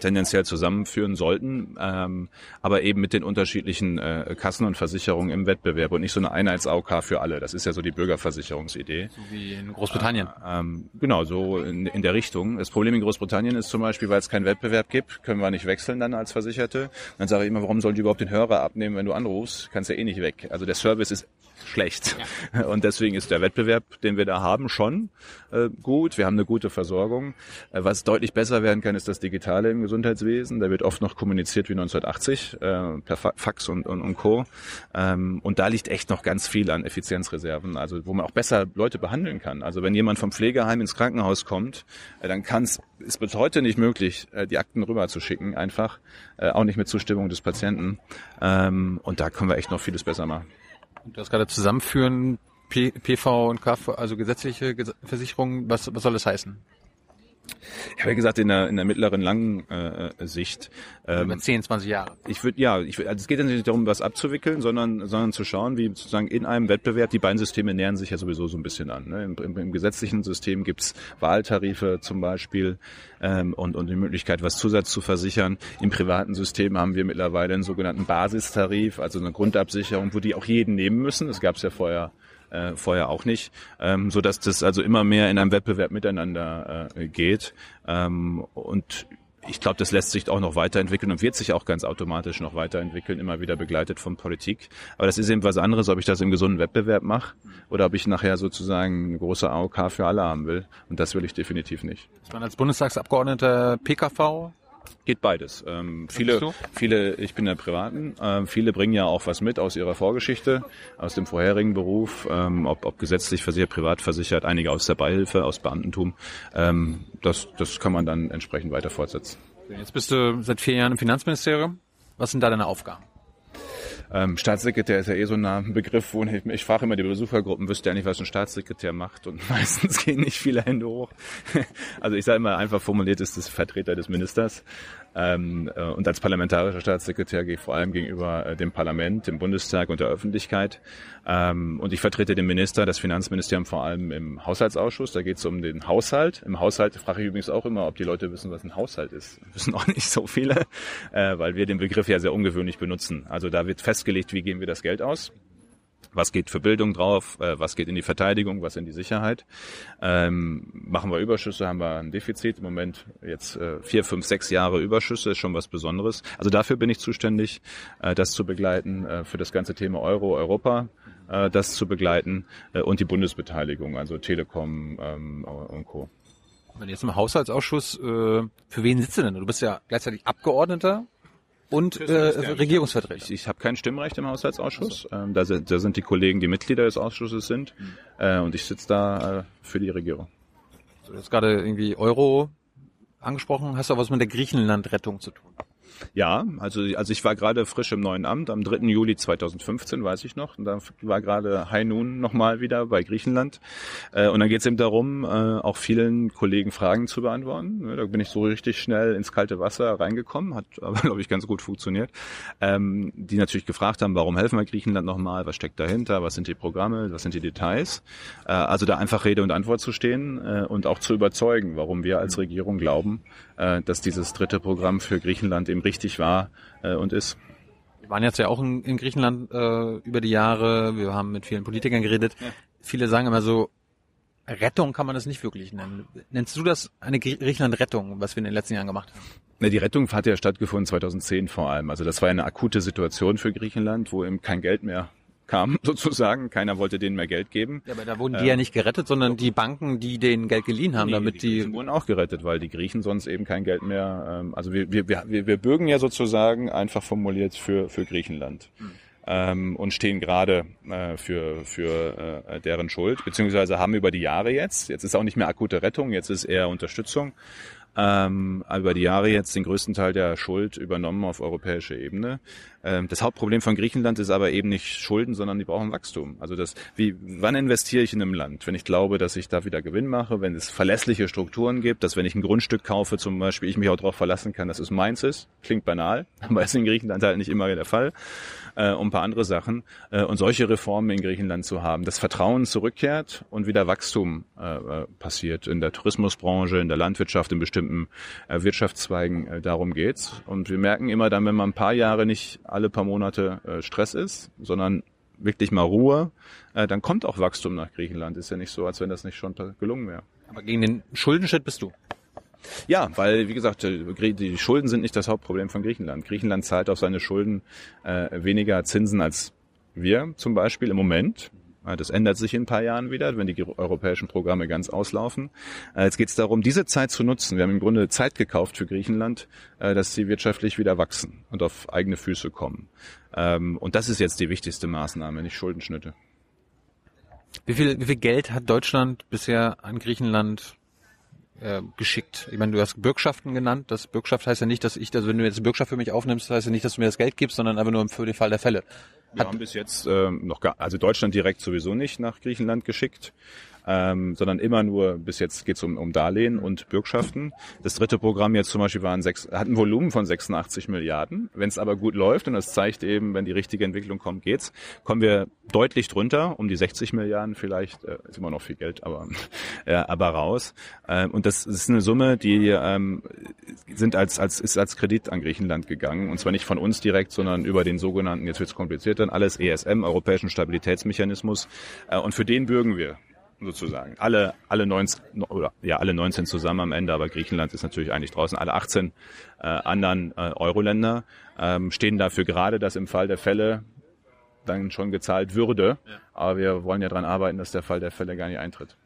tendenziell zusammenführen sollten, ähm, aber eben mit den unterschiedlichen äh, Kassen und Versicherungen im Wettbewerb und nicht so eine Einheits-AOK für alle. Das ist ja so die Bürgerversicherungsidee. So wie in Großbritannien. Äh, ähm, genau, so in, in der Richtung. Das Problem in Großbritannien ist zum Beispiel, weil es keinen Wettbewerb gibt, können wir nicht wechseln dann als Versicherte. Dann sage ich immer, warum sollen die überhaupt den Hörer abnehmen, wenn du anrufst? Kannst ja eh nicht weg. Also der Service ist schlecht. Ja. Und deswegen ist der Wettbewerb, den wir da haben, schon äh, gut. Wir haben eine gute Versorgung. Äh, was deutlich besser werden kann, ist das Digitale im Gesundheitswesen. Da wird oft noch kommuniziert wie 1980 äh, per Fax und, und, und Co. Ähm, und da liegt echt noch ganz viel an Effizienzreserven, also wo man auch besser Leute behandeln kann. Also wenn jemand vom Pflegeheim ins Krankenhaus kommt, äh, dann kann es ist bis heute nicht möglich, äh, die Akten rüber zu schicken, einfach, auch nicht mit Zustimmung des Patienten. Ähm, und da können wir echt noch vieles besser machen. Du hast gerade zusammenführen, PV und KV, also gesetzliche Versicherungen, was, was soll das heißen? Ich habe ja gesagt, in der, in der mittleren langen äh, Sicht. Ähm, Über 10, 20 Jahre. Ich würde, ja, ich würd, also es geht ja nicht darum, was abzuwickeln, sondern, sondern zu schauen, wie sozusagen in einem Wettbewerb, die beiden Systeme nähern sich ja sowieso so ein bisschen an. Ne? Im, im, Im gesetzlichen System gibt's Wahltarife zum Beispiel ähm, und, und die Möglichkeit, was Zusatz zu versichern. Im privaten System haben wir mittlerweile einen sogenannten Basistarif, also eine Grundabsicherung, wo die auch jeden nehmen müssen. Das gab's ja vorher äh, vorher auch nicht, ähm, so dass das also immer mehr in einem Wettbewerb miteinander äh, geht. Ähm, und ich glaube, das lässt sich auch noch weiterentwickeln und wird sich auch ganz automatisch noch weiterentwickeln, immer wieder begleitet von Politik. Aber das ist eben was anderes, ob ich das im gesunden Wettbewerb mache oder ob ich nachher sozusagen eine große AOK für alle haben will. Und das will ich definitiv nicht. Ist man als Bundestagsabgeordneter PKV Geht beides. Ähm, viele, viele, ich bin der Privaten, äh, viele bringen ja auch was mit aus ihrer Vorgeschichte, aus dem vorherigen Beruf, ähm, ob, ob gesetzlich versichert, privat versichert, einige aus der Beihilfe, aus Beamtentum. Ähm, das, das kann man dann entsprechend weiter fortsetzen. Jetzt bist du seit vier Jahren im Finanzministerium. Was sind da deine Aufgaben? Ähm, Staatssekretär ist ja eh so ein Begriff, wo ich, ich frage immer die Besuchergruppen, wüsste ja nicht, was ein Staatssekretär macht und meistens gehen nicht viele Hände hoch. also ich sage immer einfach formuliert ist das Vertreter des Ministers. Ähm, äh, und als parlamentarischer Staatssekretär gehe ich vor allem gegenüber äh, dem Parlament, dem Bundestag und der Öffentlichkeit. Ähm, und ich vertrete den Minister, das Finanzministerium vor allem im Haushaltsausschuss. Da geht es um den Haushalt. Im Haushalt frage ich übrigens auch immer, ob die Leute wissen, was ein Haushalt ist. Wissen auch nicht so viele, äh, weil wir den Begriff ja sehr ungewöhnlich benutzen. Also da wird festgelegt, wie geben wir das Geld aus was geht für Bildung drauf, äh, was geht in die Verteidigung, was in die Sicherheit. Ähm, machen wir Überschüsse, haben wir ein Defizit. Im Moment jetzt äh, vier, fünf, sechs Jahre Überschüsse ist schon was Besonderes. Also dafür bin ich zuständig, äh, das zu begleiten, äh, für das ganze Thema Euro, Europa, äh, das zu begleiten äh, und die Bundesbeteiligung, also Telekom ähm, und Co. Wenn jetzt im Haushaltsausschuss, äh, für wen sitzt du denn? Du bist ja gleichzeitig Abgeordneter und äh, Regierungsvertreter. Ich, ich habe kein Stimmrecht im Haushaltsausschuss. So. Ähm, da, sind, da sind die Kollegen, die Mitglieder des Ausschusses sind. Mhm. Äh, und ich sitze da äh, für die Regierung. Du hast gerade irgendwie Euro angesprochen. Hast du auch was mit der Griechenland-Rettung zu tun? Ja, also, also ich war gerade frisch im neuen Amt, am 3. Juli 2015, weiß ich noch. Und da war gerade High Noon nochmal wieder bei Griechenland. Äh, und dann geht es eben darum, äh, auch vielen Kollegen Fragen zu beantworten. Da bin ich so richtig schnell ins kalte Wasser reingekommen, hat aber, glaube ich, ganz gut funktioniert. Ähm, die natürlich gefragt haben, warum helfen wir Griechenland nochmal, was steckt dahinter, was sind die Programme, was sind die Details. Äh, also da einfach Rede und Antwort zu stehen und auch zu überzeugen, warum wir als Regierung glauben, dass dieses dritte Programm für Griechenland eben richtig war äh, und ist. Wir waren jetzt ja auch in, in Griechenland äh, über die Jahre. Wir haben mit vielen Politikern geredet. Ja. Viele sagen immer so, Rettung kann man das nicht wirklich nennen. Nennst du das eine Griechenland-Rettung, was wir in den letzten Jahren gemacht haben? Ne, die Rettung hat ja stattgefunden 2010 vor allem. Also das war eine akute Situation für Griechenland, wo eben kein Geld mehr kam, sozusagen. Keiner wollte denen mehr Geld geben. Ja, aber da wurden die ähm, ja nicht gerettet, sondern die Banken, die denen Geld geliehen haben, nee, damit die... Die wurden auch gerettet, weil die Griechen sonst eben kein Geld mehr... Ähm, also wir, wir, wir, wir bürgen ja sozusagen einfach formuliert für, für Griechenland. Hm. Ähm, und stehen gerade äh, für, für äh, deren Schuld, beziehungsweise haben über die Jahre jetzt, jetzt ist auch nicht mehr akute Rettung, jetzt ist eher Unterstützung, ähm, über die Jahre jetzt den größten Teil der Schuld übernommen auf europäischer Ebene. Ähm, das Hauptproblem von Griechenland ist aber eben nicht Schulden, sondern die brauchen Wachstum. Also das, wie, wann investiere ich in einem Land? Wenn ich glaube, dass ich da wieder Gewinn mache, wenn es verlässliche Strukturen gibt, dass wenn ich ein Grundstück kaufe zum Beispiel, ich mich auch darauf verlassen kann, dass es meins ist. Klingt banal, aber ist in Griechenland halt nicht immer der Fall äh, und ein paar andere Sachen. Äh, und solche Reformen in Griechenland zu haben, dass Vertrauen zurückkehrt und wieder Wachstum äh, äh, passiert in der Tourismusbranche, in der Landwirtschaft, in bestimmten äh, Wirtschaftszweigen. Äh, darum geht's. Und wir merken immer dann, wenn man ein paar Jahre nicht alle paar Monate äh, Stress ist, sondern wirklich mal Ruhe, äh, dann kommt auch Wachstum nach Griechenland. Ist ja nicht so, als wenn das nicht schon gelungen wäre. Aber gegen den Schuldenschritt bist du. Ja, weil, wie gesagt, die Schulden sind nicht das Hauptproblem von Griechenland. Griechenland zahlt auf seine Schulden äh, weniger Zinsen als wir zum Beispiel im Moment. Das ändert sich in ein paar Jahren wieder, wenn die europäischen Programme ganz auslaufen. Äh, jetzt geht es darum, diese Zeit zu nutzen. Wir haben im Grunde Zeit gekauft für Griechenland, äh, dass sie wirtschaftlich wieder wachsen und auf eigene Füße kommen. Ähm, und das ist jetzt die wichtigste Maßnahme, nicht Schuldenschnitte. Wie viel, wie viel Geld hat Deutschland bisher an Griechenland äh, geschickt. Ich meine, du hast Bürgschaften genannt. Das Bürgschaft heißt ja nicht, dass ich, also wenn du jetzt Bürgschaft für mich aufnimmst, heißt ja nicht, dass du mir das Geld gibst, sondern einfach nur für den Fall der Fälle. Wir haben bis jetzt äh, noch gar, also Deutschland direkt sowieso nicht nach Griechenland geschickt ähm, sondern immer nur, bis jetzt geht es um, um Darlehen und Bürgschaften. Das dritte Programm jetzt zum Beispiel waren sechs, hat ein Volumen von 86 Milliarden. Wenn es aber gut läuft, und das zeigt eben, wenn die richtige Entwicklung kommt, geht's, kommen wir deutlich drunter, um die 60 Milliarden vielleicht, äh, ist immer noch viel Geld, aber, äh, aber raus. Äh, und das ist eine Summe, die ähm, sind als, als, ist als Kredit an Griechenland gegangen. Und zwar nicht von uns direkt, sondern über den sogenannten, jetzt wird's kompliziert dann, alles ESM, Europäischen Stabilitätsmechanismus. Äh, und für den bürgen wir. Sozusagen. Alle, alle 19, oder ja, alle 19 zusammen am Ende, aber Griechenland ist natürlich eigentlich draußen. Alle 18 äh, anderen äh, Euro-Länder ähm, stehen dafür gerade, dass im Fall der Fälle dann schon gezahlt würde. Ja. Aber wir wollen ja daran arbeiten, dass der Fall der Fälle gar nicht eintritt.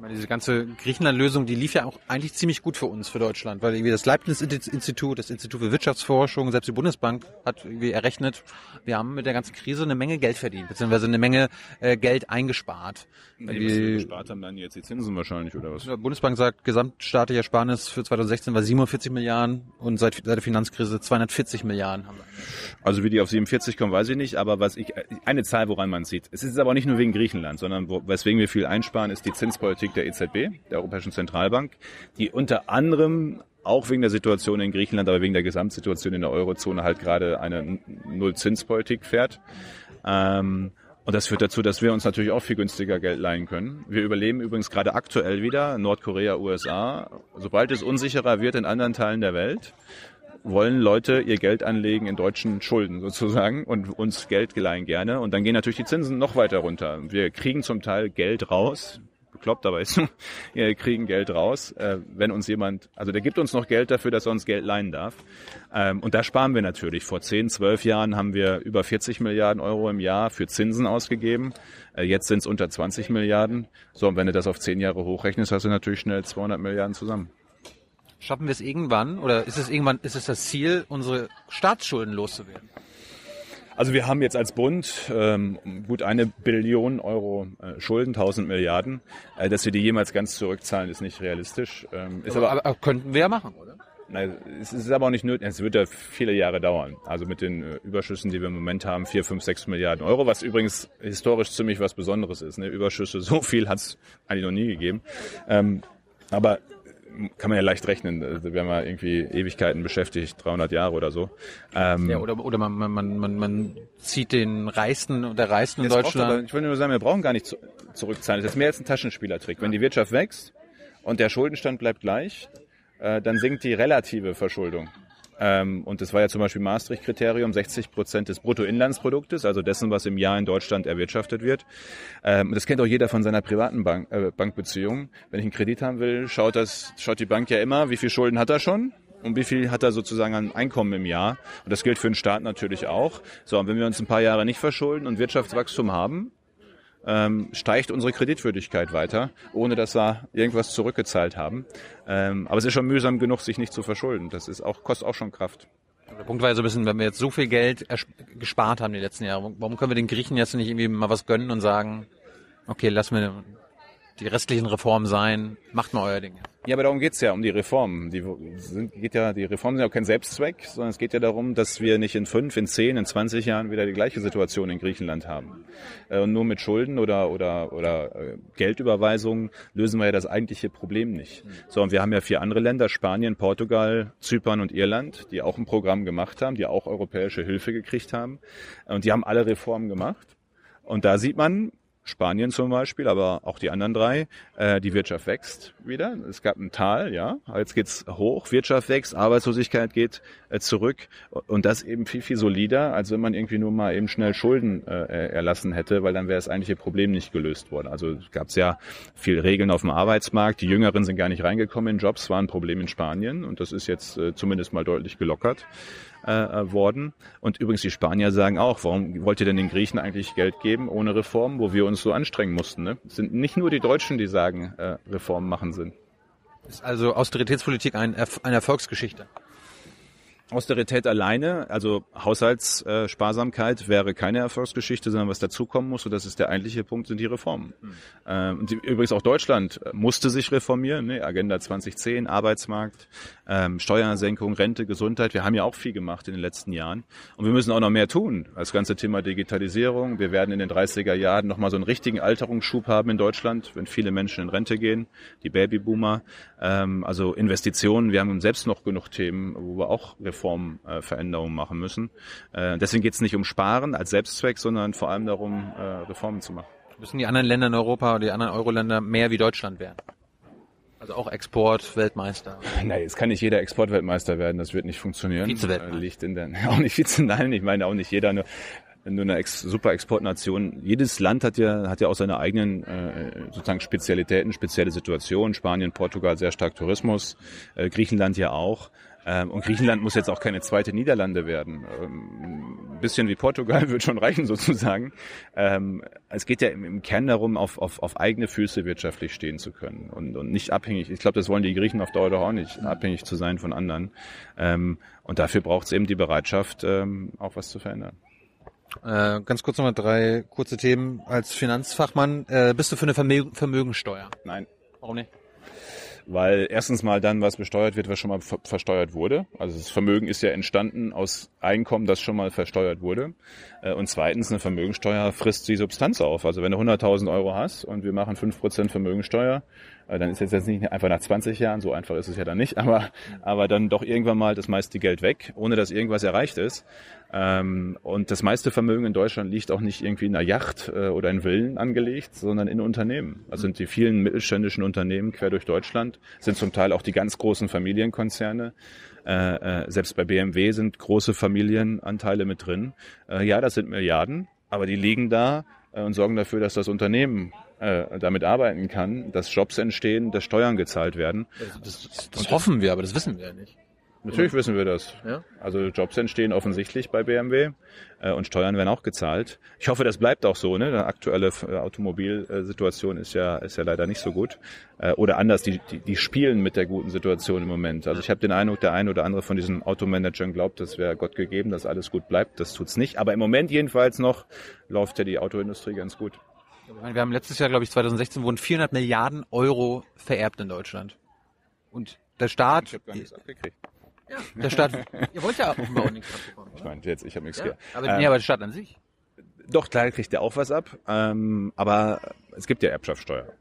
Ich meine, diese ganze Griechenland-Lösung, die lief ja auch eigentlich ziemlich gut für uns, für Deutschland, weil irgendwie das Leibniz-Institut, das Institut für Wirtschaftsforschung, selbst die Bundesbank hat irgendwie errechnet, wir haben mit der ganzen Krise eine Menge Geld verdient, beziehungsweise eine Menge äh, Geld eingespart. Nee, die, gespart haben dann jetzt die Zinsen wahrscheinlich, oder was? Die Bundesbank sagt, gesamtstaatlicher Ersparnis für 2016 war 47 Milliarden und seit, seit der Finanzkrise 240 Milliarden haben wir. Also wie die auf 47 kommen, weiß ich nicht, aber was ich, eine Zahl, woran man sieht. Es ist aber nicht nur wegen Griechenland, sondern wo, weswegen wir viel einsparen, ist die Zinspolitik Politik der EZB, der Europäischen Zentralbank, die unter anderem auch wegen der Situation in Griechenland, aber wegen der Gesamtsituation in der Eurozone halt gerade eine Nullzinspolitik fährt. Ähm, und das führt dazu, dass wir uns natürlich auch viel günstiger Geld leihen können. Wir überleben übrigens gerade aktuell wieder Nordkorea, USA. Sobald es unsicherer wird in anderen Teilen der Welt, wollen Leute ihr Geld anlegen in deutschen Schulden sozusagen und uns Geld geleihen gerne. Und dann gehen natürlich die Zinsen noch weiter runter. Wir kriegen zum Teil Geld raus, bekloppt, aber ist, wir kriegen Geld raus, äh, wenn uns jemand, also der gibt uns noch Geld dafür, dass er uns Geld leihen darf. Ähm, und da sparen wir natürlich. Vor 10, 12 Jahren haben wir über 40 Milliarden Euro im Jahr für Zinsen ausgegeben. Äh, jetzt sind es unter 20 Milliarden. So, und wenn du das auf 10 Jahre hochrechnest, hast du natürlich schnell 200 Milliarden zusammen. Schaffen wir es irgendwann oder ist es irgendwann, ist es das Ziel, unsere Staatsschulden loszuwerden? Also wir haben jetzt als Bund ähm, gut eine Billion Euro äh, Schulden, 1000 Milliarden. Äh, dass wir die jemals ganz zurückzahlen, ist nicht realistisch. Ähm, ist aber, aber, aber könnten wir ja machen, oder? Nein, es ist aber auch nicht nötig. Es wird ja viele Jahre dauern. Also mit den äh, Überschüssen, die wir im Moment haben, 4, 5, 6 Milliarden Euro, was übrigens historisch ziemlich was Besonderes ist. Ne? Überschüsse, so viel hat es eigentlich noch nie gegeben. Ähm, aber kann man ja leicht rechnen. Also wir haben ja irgendwie Ewigkeiten beschäftigt, 300 Jahre oder so. Ähm, ja, oder, oder man, man, man, man zieht den Reichsten und der Reichsten in Deutschland. Aber, ich will nur sagen, wir brauchen gar nicht zu, zurückzahlen. Das ist mehr als ein Taschenspielertrick. Wenn die Wirtschaft wächst und der Schuldenstand bleibt gleich, äh, dann sinkt die relative Verschuldung. Ähm, und das war ja zum Beispiel Maastricht-Kriterium, 60 Prozent des Bruttoinlandsproduktes, also dessen, was im Jahr in Deutschland erwirtschaftet wird. Ähm, das kennt auch jeder von seiner privaten Bank, äh, Bankbeziehung. Wenn ich einen Kredit haben will, schaut, das, schaut die Bank ja immer, wie viel Schulden hat er schon und wie viel hat er sozusagen an Einkommen im Jahr. Und das gilt für den Staat natürlich auch. So, und wenn wir uns ein paar Jahre nicht verschulden und Wirtschaftswachstum haben, ähm, steigt unsere Kreditwürdigkeit weiter, ohne dass wir irgendwas zurückgezahlt haben. Ähm, aber es ist schon mühsam genug, sich nicht zu verschulden. Das ist auch, kostet auch schon Kraft. Der Punkt war ja so ein bisschen, wenn wir jetzt so viel Geld gespart haben die letzten Jahre, warum können wir den Griechen jetzt nicht irgendwie mal was gönnen und sagen, okay, lass mir die restlichen Reformen sein, macht mal euer Ding. Ja, aber darum geht's ja, um die Reformen. Die, sind, geht ja, die Reformen sind ja auch kein Selbstzweck, sondern es geht ja darum, dass wir nicht in fünf, in zehn, in zwanzig Jahren wieder die gleiche Situation in Griechenland haben. Äh, und nur mit Schulden oder, oder, oder äh, Geldüberweisungen lösen wir ja das eigentliche Problem nicht. So, und wir haben ja vier andere Länder, Spanien, Portugal, Zypern und Irland, die auch ein Programm gemacht haben, die auch europäische Hilfe gekriegt haben. Und die haben alle Reformen gemacht. Und da sieht man, Spanien zum Beispiel, aber auch die anderen drei, äh, die Wirtschaft wächst wieder. Es gab ein Tal, ja, jetzt geht's hoch, Wirtschaft wächst, Arbeitslosigkeit geht zurück und das eben viel, viel solider, als wenn man irgendwie nur mal eben schnell Schulden äh, erlassen hätte, weil dann wäre das eigentliche Problem nicht gelöst worden. Also gab es ja viel Regeln auf dem Arbeitsmarkt, die Jüngeren sind gar nicht reingekommen in Jobs, war ein Problem in Spanien und das ist jetzt äh, zumindest mal deutlich gelockert äh, äh, worden. Und übrigens die Spanier sagen auch, warum wollt ihr denn den Griechen eigentlich Geld geben ohne Reformen, wo wir uns so anstrengen mussten? Ne? Es sind nicht nur die Deutschen, die sagen, äh, Reformen machen Sinn. Ist also Austeritätspolitik ein, eine Erfolgsgeschichte? Austerität alleine, also Haushaltssparsamkeit wäre keine Erfolgsgeschichte, sondern was dazukommen muss, und das ist der eigentliche Punkt, sind die Reformen. Mhm. Übrigens auch Deutschland musste sich reformieren, ne? Agenda 2010, Arbeitsmarkt, ähm, Steuersenkung, Rente, Gesundheit. Wir haben ja auch viel gemacht in den letzten Jahren. Und wir müssen auch noch mehr tun. Das ganze Thema Digitalisierung. Wir werden in den 30er Jahren nochmal so einen richtigen Alterungsschub haben in Deutschland, wenn viele Menschen in Rente gehen, die Babyboomer. Ähm, also Investitionen. Wir haben selbst noch genug Themen, wo wir auch Reformen Reformveränderungen machen müssen. Äh, deswegen geht es nicht um Sparen als Selbstzweck, sondern vor allem darum, äh, Reformen zu machen. Müssen die anderen Länder in Europa oder die anderen Euro-Länder mehr wie Deutschland werden? Also auch Export-Weltmeister. Nein, es kann nicht jeder Export-Weltmeister werden, das wird nicht funktionieren. Vize-Weltmeister. Liegt in der, auch nicht Vize, nein, ich meine auch nicht jeder, nur nur eine Ex super Exportnation. Jedes Land hat ja, hat ja auch seine eigenen äh, sozusagen Spezialitäten, spezielle Situationen. Spanien, Portugal sehr stark Tourismus, äh, Griechenland ja auch. Ähm, und Griechenland muss jetzt auch keine zweite Niederlande werden. Ähm, ein bisschen wie Portugal wird schon reichen sozusagen. Ähm, es geht ja im, Kern darum, auf, auf, auf eigene Füße wirtschaftlich stehen zu können und, und nicht abhängig. Ich glaube, das wollen die Griechen auf Dauer doch auch nicht, abhängig zu sein von anderen. und dafür braucht es eben die Bereitschaft, auch was zu verändern. Äh, ganz kurz nochmal drei kurze Themen. Als Finanzfachmann, äh, bist du für eine Vermögen Vermögensteuer? Nein. Warum nicht? Weil erstens mal dann was besteuert wird, was schon mal ver versteuert wurde. Also das Vermögen ist ja entstanden aus Einkommen, das schon mal versteuert wurde. Äh, und zweitens, eine Vermögensteuer frisst die Substanz auf. Also wenn du 100.000 Euro hast und wir machen 5% Vermögensteuer, äh, dann ist jetzt nicht einfach nach 20 Jahren, so einfach ist es ja dann nicht, aber, aber dann doch irgendwann mal das meiste Geld weg, ohne dass irgendwas erreicht ist. Ähm, und das meiste Vermögen in Deutschland liegt auch nicht irgendwie in einer Yacht äh, oder in Villen angelegt, sondern in Unternehmen. Also sind die vielen mittelständischen Unternehmen quer durch Deutschland, sind zum Teil auch die ganz großen Familienkonzerne. Äh, äh, selbst bei BMW sind große Familienanteile mit drin. Äh, ja, das sind Milliarden, aber die liegen da äh, und sorgen dafür, dass das Unternehmen äh, damit arbeiten kann, dass Jobs entstehen, dass Steuern gezahlt werden. Das, das, das hoffen wir, aber das wissen wir ja nicht. Natürlich wissen wir das. Ja? Also Jobs entstehen offensichtlich bei BMW äh, und Steuern werden auch gezahlt. Ich hoffe, das bleibt auch so. Ne? Die aktuelle äh, Automobilsituation ist ja ist ja leider nicht so gut. Äh, oder anders, die, die, die spielen mit der guten Situation im Moment. Also ich habe den Eindruck, der eine oder andere von diesen Automanagern glaubt, das wäre Gott gegeben, dass alles gut bleibt. Das tut's nicht. Aber im Moment jedenfalls noch läuft ja die Autoindustrie ganz gut. Wir haben letztes Jahr, glaube ich, 2016 wurden 400 Milliarden Euro vererbt in Deutschland. Und der Staat. Ich habe gar nichts abgekriegt. Ja, der Staat, ihr wollt ja offenbar auch nichts abbekommen. Ich meine, jetzt, ich habe nichts ja, gehört. Aber, ähm, nee, aber der Staat an sich. Doch, klar kriegt der auch was ab, ähm, aber es gibt ja Erbschaftssteuer.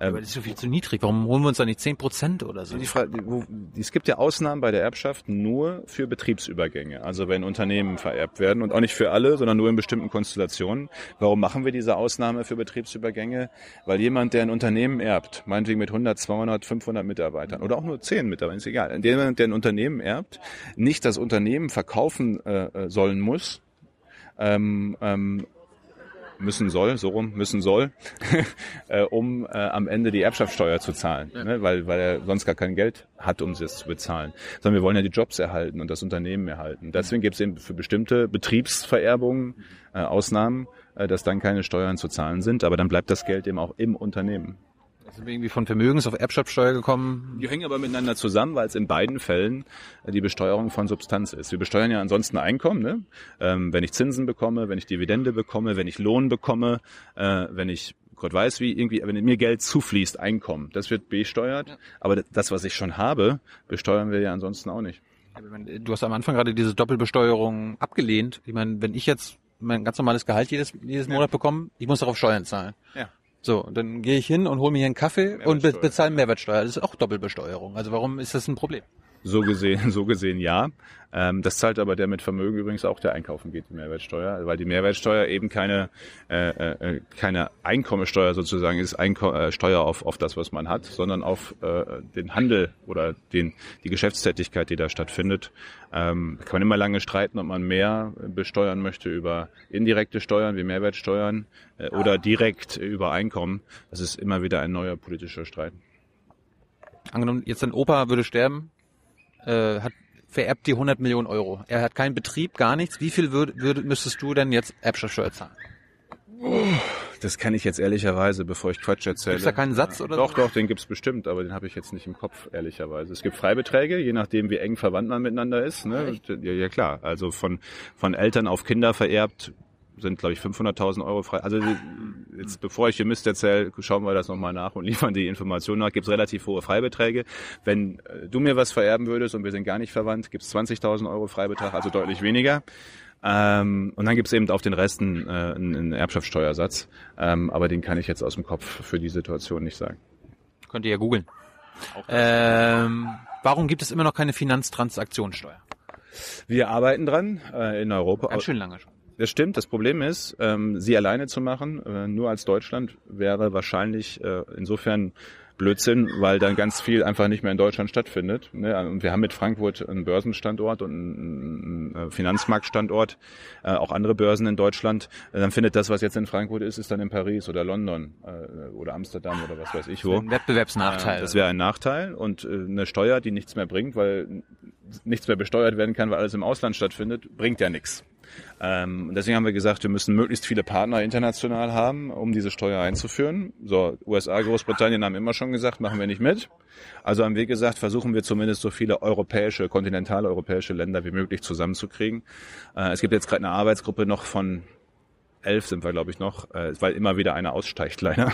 Ähm, aber das ist so viel zu niedrig. Warum holen wir uns da nicht zehn Prozent oder so? Die Frage, wo, es gibt ja Ausnahmen bei der Erbschaft nur für Betriebsübergänge. Also wenn Unternehmen vererbt werden und auch nicht für alle, sondern nur in bestimmten Konstellationen. Warum machen wir diese Ausnahme für Betriebsübergänge? Weil jemand, der ein Unternehmen erbt, meinetwegen mit 100, 200, 500 Mitarbeitern oder auch nur 10 Mitarbeitern, ist egal. Jemand, der ein Unternehmen erbt, nicht das Unternehmen verkaufen äh, äh sollen muss, ähm, ähm, müssen soll, so rum müssen soll, äh, um äh, am Ende die Erbschaftssteuer zu zahlen, ja. ne? weil, weil er sonst gar kein Geld hat, um es zu bezahlen. Sondern wir wollen ja die Jobs erhalten und das Unternehmen erhalten. Deswegen gibt es eben für bestimmte Betriebsvererbungen äh, Ausnahmen, äh, dass dann keine Steuern zu zahlen sind, aber dann bleibt das Geld eben auch im Unternehmen. Sind wir irgendwie von Vermögens- auf Erbschaftssteuer gekommen. Die hängen aber miteinander zusammen, weil es in beiden Fällen äh, die Besteuerung von Substanz ist. Wir besteuern ja ansonsten Einkommen. Ne? Ähm, wenn ich Zinsen bekomme, wenn ich Dividende bekomme, wenn ich Lohn bekomme, äh, wenn ich Gott weiß wie, irgendwie, wenn mir Geld zufließt, Einkommen, das wird besteuert. Ja. Aber das, was ich schon habe, besteuern wir ja ansonsten auch nicht. Du hast am Anfang gerade diese Doppelbesteuerung abgelehnt. Ich meine, wenn ich jetzt mein ganz normales Gehalt jedes, jedes Monat bekomme, ich muss darauf Steuern zahlen. Ja. So, dann gehe ich hin und hole mir hier einen Kaffee und be bezahle Mehrwertsteuer. Das ist auch Doppelbesteuerung. Also warum ist das ein Problem? So gesehen, so gesehen ja. Ähm, das zahlt aber der mit Vermögen übrigens auch, der einkaufen geht, die Mehrwertsteuer, weil die Mehrwertsteuer eben keine, äh, äh, keine Einkommensteuer sozusagen ist, Einko äh, Steuer auf, auf das, was man hat, sondern auf äh, den Handel oder den, die Geschäftstätigkeit, die da stattfindet. Ähm, kann man immer lange streiten, ob man mehr besteuern möchte über indirekte Steuern wie Mehrwertsteuern äh, oder direkt über Einkommen. Das ist immer wieder ein neuer politischer Streit. Angenommen, jetzt ein Opa würde sterben, äh, hat vererbt dir 100 Millionen Euro. Er hat keinen Betrieb, gar nichts. Wie viel würd, würd, müsstest du denn jetzt Erbschaftssteuer zahlen? Das kann ich jetzt ehrlicherweise, bevor ich Quatsch erzähle. Gibt's da keinen Satz oder Doch, so? doch, den gibt's bestimmt, aber den habe ich jetzt nicht im Kopf, ehrlicherweise. Es gibt Freibeträge, je nachdem, wie eng verwandt man miteinander ist. Ne? Ja, ja, klar. Also von, von Eltern auf Kinder vererbt sind, glaube ich, 500.000 Euro frei. Also jetzt, bevor ich hier Mist erzähle, schauen wir das nochmal nach und liefern die Informationen nach. Gibt es relativ hohe Freibeträge. Wenn äh, du mir was vererben würdest und wir sind gar nicht verwandt, gibt es 20.000 Euro Freibetrag, also deutlich weniger. Ähm, und dann gibt es eben auf den Resten äh, einen, einen Erbschaftssteuersatz. Ähm, aber den kann ich jetzt aus dem Kopf für die Situation nicht sagen. Könnt ihr ja googeln. Ähm, warum gibt es immer noch keine Finanztransaktionssteuer? Wir arbeiten dran äh, in Europa. Ganz schön lange schon. Das stimmt. Das Problem ist, ähm, sie alleine zu machen, äh, nur als Deutschland, wäre wahrscheinlich äh, insofern Blödsinn, weil dann ganz viel einfach nicht mehr in Deutschland stattfindet. Ne? Und wir haben mit Frankfurt einen Börsenstandort und einen äh, Finanzmarktstandort, äh, auch andere Börsen in Deutschland. Dann findet das, was jetzt in Frankfurt ist, ist dann in Paris oder London äh, oder Amsterdam oder was weiß ich wo. Ein Wettbewerbsnachteil. Das wäre ein Nachteil und eine Steuer, die nichts mehr bringt, weil nichts mehr besteuert werden kann, weil alles im Ausland stattfindet, bringt ja nichts. Ähm, deswegen haben wir gesagt, wir müssen möglichst viele Partner international haben, um diese Steuer einzuführen. So, USA, Großbritannien haben immer schon gesagt, machen wir nicht mit. Also haben wir gesagt, versuchen wir zumindest so viele europäische, kontinentaleuropäische Länder wie möglich zusammenzukriegen. Äh, es gibt jetzt gerade eine Arbeitsgruppe noch von elf sind wir, glaube ich, noch, äh, weil immer wieder einer aussteigt, leider,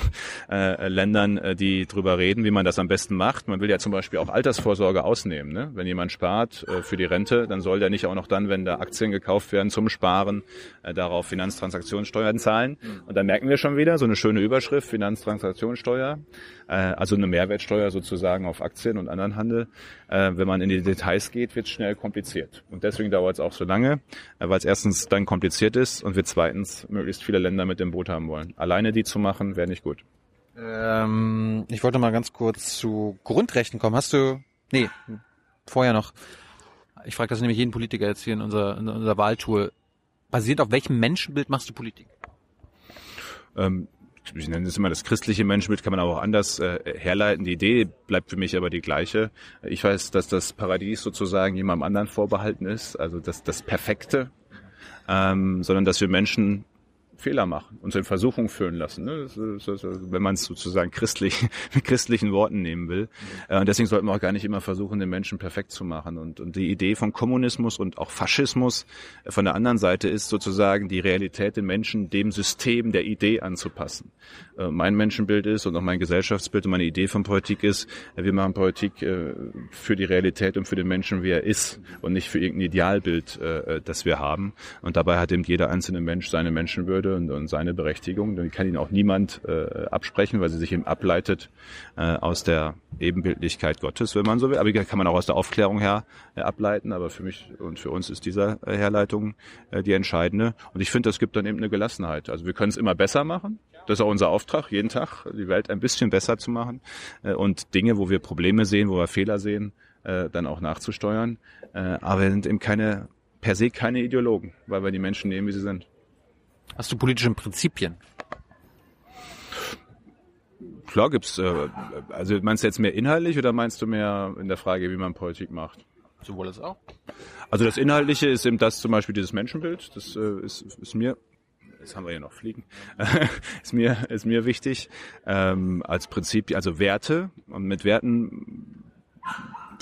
äh, Ländern, äh, die drüber reden, wie man das am besten macht. Man will ja zum Beispiel auch Altersvorsorge ausnehmen. Ne? Wenn jemand spart äh, für die Rente, dann soll der nicht auch noch dann, wenn da Aktien gekauft werden zum Sparen, äh, darauf Finanztransaktionssteuern zahlen. Und dann merken wir schon wieder, so eine schöne Überschrift, Finanztransaktionssteuer, also eine Mehrwertsteuer sozusagen auf Aktien und anderen Handel. Äh, wenn man in die Details geht, wird es schnell kompliziert. Und deswegen dauert es auch so lange, äh, weil es erstens dann kompliziert ist und wir zweitens möglichst viele Länder mit dem Boot haben wollen. Alleine die zu machen, wäre nicht gut. Ähm, ich wollte mal ganz kurz zu Grundrechten kommen. Hast du, nee, vorher noch, ich frage das nämlich jeden Politiker jetzt hier in unserer, in unserer Wahltour, basierend auf welchem Menschenbild machst du Politik? Ähm, ich nenne es immer das christliche Menschenbild, kann man aber auch anders äh, herleiten. Die Idee bleibt für mich aber die gleiche. Ich weiß, dass das Paradies sozusagen jemandem anderen vorbehalten ist, also das, das Perfekte, ähm, sondern dass wir Menschen Fehler machen, uns in Versuchung führen lassen, ne? wenn man es sozusagen christlich mit christlichen Worten nehmen will. Äh, und deswegen sollten wir auch gar nicht immer versuchen, den Menschen perfekt zu machen. Und, und die Idee von Kommunismus und auch Faschismus äh, von der anderen Seite ist sozusagen die Realität den Menschen dem System der Idee anzupassen. Äh, mein Menschenbild ist und auch mein Gesellschaftsbild und meine Idee von Politik ist, wir machen Politik für die Realität und für den Menschen, wie er ist und nicht für irgendein Idealbild, das wir haben. Und dabei hat eben jeder einzelne Mensch seine Menschenwürde und, und seine Berechtigung. Die kann ihn auch niemand äh, absprechen, weil sie sich eben ableitet äh, aus der Ebenbildlichkeit Gottes, wenn man so will. Aber die kann man auch aus der Aufklärung her äh, ableiten. Aber für mich und für uns ist diese äh, Herleitung äh, die entscheidende. Und ich finde, das gibt dann eben eine Gelassenheit. Also wir können es immer besser machen. Das ist auch unser Auftrag, jeden Tag die Welt ein bisschen besser zu machen äh, und Dinge, wo wir Probleme sehen, wo wir Fehler sehen, äh, dann auch nachzusteuern. Äh, aber wir sind eben keine per se keine Ideologen, weil wir die Menschen nehmen, wie sie sind. Hast du politische Prinzipien? Klar gibt's. Äh, also meinst du jetzt mehr inhaltlich oder meinst du mehr in der Frage, wie man Politik macht? Sowohl als auch. Also das Inhaltliche ist eben das zum Beispiel dieses Menschenbild. Das äh, ist, ist mir Jetzt haben wir ja noch Fliegen. ist mir ist mir wichtig als Prinzip, also Werte und mit Werten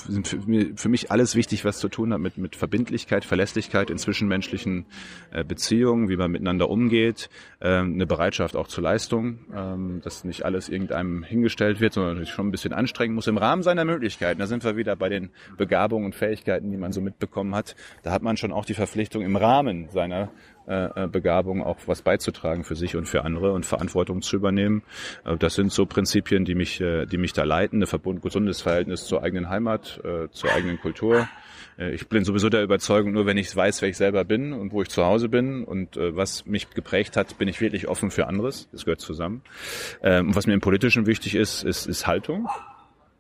sind für, mich alles wichtig, was zu tun hat mit, mit Verbindlichkeit, Verlässlichkeit in zwischenmenschlichen äh, Beziehungen, wie man miteinander umgeht, ähm, eine Bereitschaft auch zur Leistung, ähm, dass nicht alles irgendeinem hingestellt wird, sondern sich schon ein bisschen anstrengen muss im Rahmen seiner Möglichkeiten. Da sind wir wieder bei den Begabungen und Fähigkeiten, die man so mitbekommen hat. Da hat man schon auch die Verpflichtung im Rahmen seiner äh, äh, Begabung auch was beizutragen für sich und für andere und Verantwortung zu übernehmen. Äh, das sind so Prinzipien, die mich, äh, die mich da leiten. Ein Verbund, gesundes Verhältnis zur eigenen Heimat, äh, zur eigenen Kultur. Ich bin sowieso der Überzeugung, nur wenn ich weiß, wer ich selber bin und wo ich zu Hause bin und äh, was mich geprägt hat, bin ich wirklich offen für anderes. Das gehört zusammen. Ähm, und was mir im Politischen wichtig ist, ist, ist Haltung.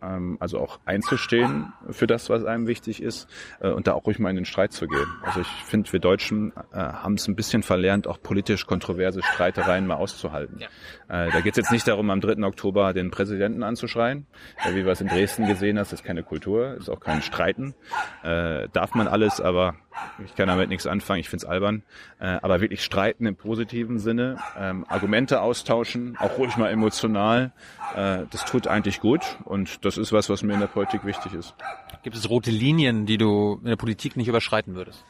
Ähm, also auch einzustehen für das, was einem wichtig ist äh, und da auch ruhig mal in den Streit zu gehen. Also ich finde, wir Deutschen äh, haben es ein bisschen verlernt, auch politisch kontroverse Streitereien mal auszuhalten. Ja. Äh, da geht es jetzt nicht darum, am 3. Oktober den Präsidenten anzuschreien, wie wir es in Dresden gesehen haben, das ist keine Kultur, ist auch kein Streiten. darf man alles, aber ich kann damit nichts anfangen, ich finde es albern. aber wirklich streiten im positiven Sinne, ähm, Argumente austauschen, auch ruhig mal emotional, das tut eigentlich gut und das ist was, was mir in der Politik wichtig ist. Gibt es rote Linien, die du in der Politik nicht überschreiten würdest?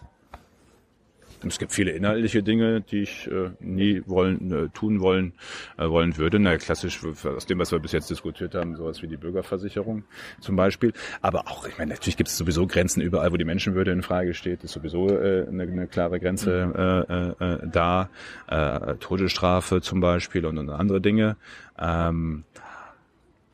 Es gibt viele inhaltliche Dinge, die ich äh, nie wollen, äh, tun wollen, äh, wollen würde. Na, klassisch aus dem, was wir bis jetzt diskutiert haben, sowas wie die Bürgerversicherung zum Beispiel. Aber auch, ich meine, natürlich gibt es sowieso Grenzen überall, wo die Menschenwürde in Frage steht, ist sowieso äh, eine, eine klare Grenze mhm. äh, äh, da. Äh, Todesstrafe zum Beispiel und, und andere Dinge. Ähm,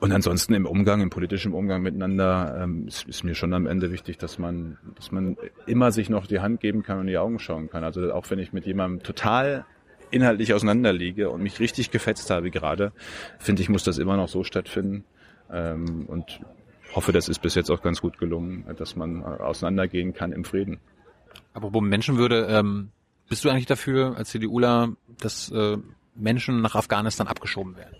und ansonsten im Umgang, im politischen Umgang miteinander ähm, ist, ist, mir schon am Ende wichtig, dass man, dass man immer sich noch die Hand geben kann und in die Augen schauen kann. Also auch wenn ich mit jemandem total inhaltlich auseinanderliege und mich richtig gefetzt habe gerade, finde ich, muss das immer noch so stattfinden, Ähm, und hoffe, das ist bis jetzt auch ganz gut gelungen, dass man auseinandergehen kann im Frieden. Apropos Menschenwürde, ähm, bist du eigentlich dafür, als CDUler, dass äh, Menschen nach Afghanistan abgeschoben werden?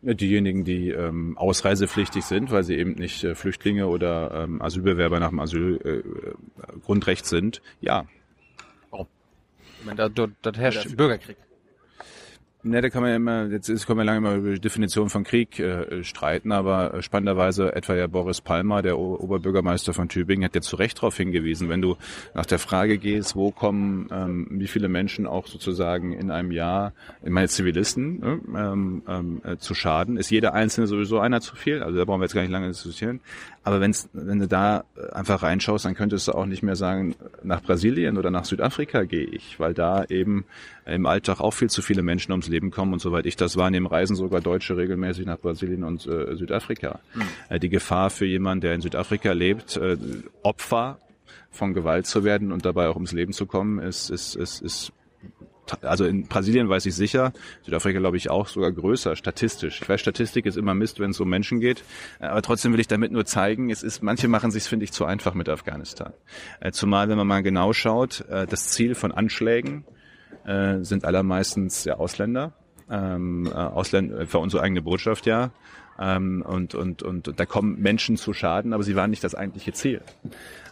Diejenigen, die ähm, ausreisepflichtig sind, weil sie eben nicht äh, Flüchtlinge oder ähm, Asylbewerber nach dem Asylgrundrecht äh, sind, ja. Warum? Ich meine, da, dort, dort herrscht Bürgerkrieg. Ne, da kann man ja immer, jetzt ist, können wir lange immer über die Definition von Krieg äh, streiten, aber äh, spannenderweise etwa ja Boris Palmer, der o Oberbürgermeister von Tübingen, hat ja zu Recht darauf hingewiesen, wenn du nach der Frage gehst, wo kommen ähm, wie viele Menschen auch sozusagen in einem Jahr, ich meine Zivilisten, ne, ähm, ähm, äh, zu schaden, ist jeder Einzelne sowieso einer zu viel, also da brauchen wir jetzt gar nicht lange diskutieren, aber wenn's, wenn du da einfach reinschaust, dann könntest du auch nicht mehr sagen, nach Brasilien oder nach Südafrika gehe ich, weil da eben im Alltag auch viel zu viele Menschen ums Leben kommen und soweit ich das wahrnehme, reisen sogar Deutsche regelmäßig nach Brasilien und äh, Südafrika. Mhm. die Gefahr für jemanden, der in Südafrika lebt, äh, Opfer von Gewalt zu werden und dabei auch ums Leben zu kommen, ist, ist, ist, ist also in Brasilien weiß ich sicher, Südafrika glaube ich auch sogar größer, statistisch. Ich weiß, Statistik ist immer Mist, wenn es um Menschen geht, aber trotzdem will ich damit nur zeigen, es ist, manche machen sich finde ich, zu einfach mit Afghanistan. Äh, zumal, wenn man mal genau schaut, äh, das Ziel von Anschlägen äh, sind allermeistens ja Ausländer, ähm, Ausländer für unsere eigene Botschaft ja, ähm, und, und, und, und da kommen Menschen zu Schaden, aber sie waren nicht das eigentliche Ziel.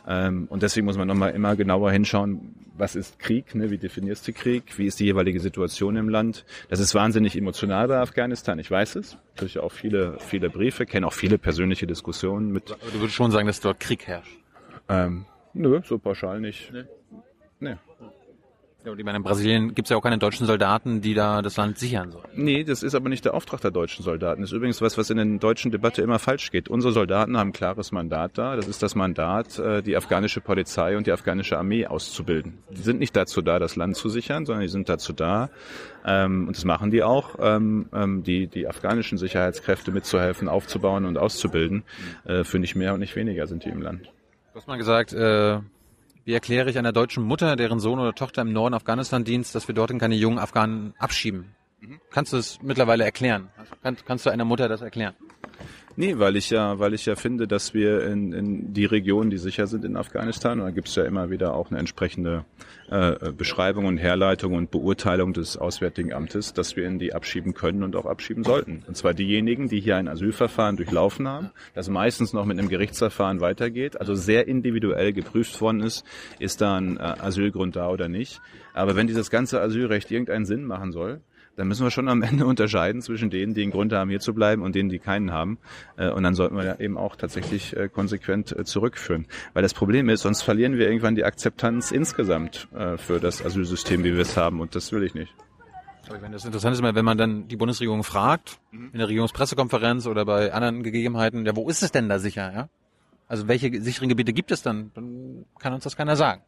Ähm, und deswegen muss man nochmal immer genauer hinschauen, was ist Krieg, ne? wie definierst du Krieg, wie ist die jeweilige Situation im Land. Das ist wahnsinnig emotional bei Afghanistan, ich weiß es. Natürlich auch viele, viele Briefe, kenne auch viele persönliche Diskussionen mit. Aber du würdest schon sagen, dass dort Krieg herrscht? Ähm, nö, so pauschal nicht. Nee. nee. Ja, und ich meine, in Brasilien gibt es ja auch keine deutschen Soldaten, die da das Land sichern sollen. Nee, das ist aber nicht der Auftrag der deutschen Soldaten. Das ist übrigens was, was in der deutschen Debatte immer falsch geht. Unsere Soldaten haben ein klares Mandat da. Das ist das Mandat, äh, die afghanische Polizei und die afghanische Armee auszubilden. Die sind nicht dazu da, das Land zu sichern, sondern die sind dazu da, ähm, und das machen die auch, ähm, ähm, die, die afghanischen Sicherheitskräfte mitzuhelfen, aufzubauen und auszubilden. Äh, für nicht mehr und nicht weniger sind die im Land. Du hast mal gesagt, äh, wie erkläre ich einer deutschen Mutter, deren Sohn oder Tochter im Norden Afghanistan dienst, dass wir dorthin keine jungen Afghanen abschieben? Mhm. Kannst du es mittlerweile erklären? Kann, kannst du einer Mutter das erklären? Nee, weil ich ja, weil ich ja finde, dass wir in, in die Regionen, die sicher sind in Afghanistan, und da gibt es ja immer wieder auch eine entsprechende äh, Beschreibung und Herleitung und Beurteilung des Auswärtigen Amtes, dass wir in die abschieben können und auch abschieben sollten. Und zwar diejenigen, die hier ein Asylverfahren durchlaufen haben, das meistens noch mit einem Gerichtsverfahren weitergeht, also sehr individuell geprüft worden ist, ist da ein äh, Asylgrund da oder nicht. Aber wenn dieses ganze Asylrecht irgendeinen Sinn machen soll, dann müssen wir schon am Ende unterscheiden zwischen denen, die einen Grund haben, hier zu bleiben und denen, die keinen haben. Äh, und dann sollten wir eben auch tatsächlich äh, konsequent äh, zurückführen. Weil das Problem ist, sonst verlieren wir irgendwann die Akzeptanz insgesamt für das Asylsystem, wie wir es haben. Und das will ich nicht. Aber wenn das interessant ist, wenn man dann die Bundesregierung fragt, mhm. in der Regierungspressekonferenz oder bei anderen Gegebenheiten, ja, wo ist es denn da sicher, ja? Also welche sicheren Gebiete gibt es dann? Dann kann uns das keiner sagen.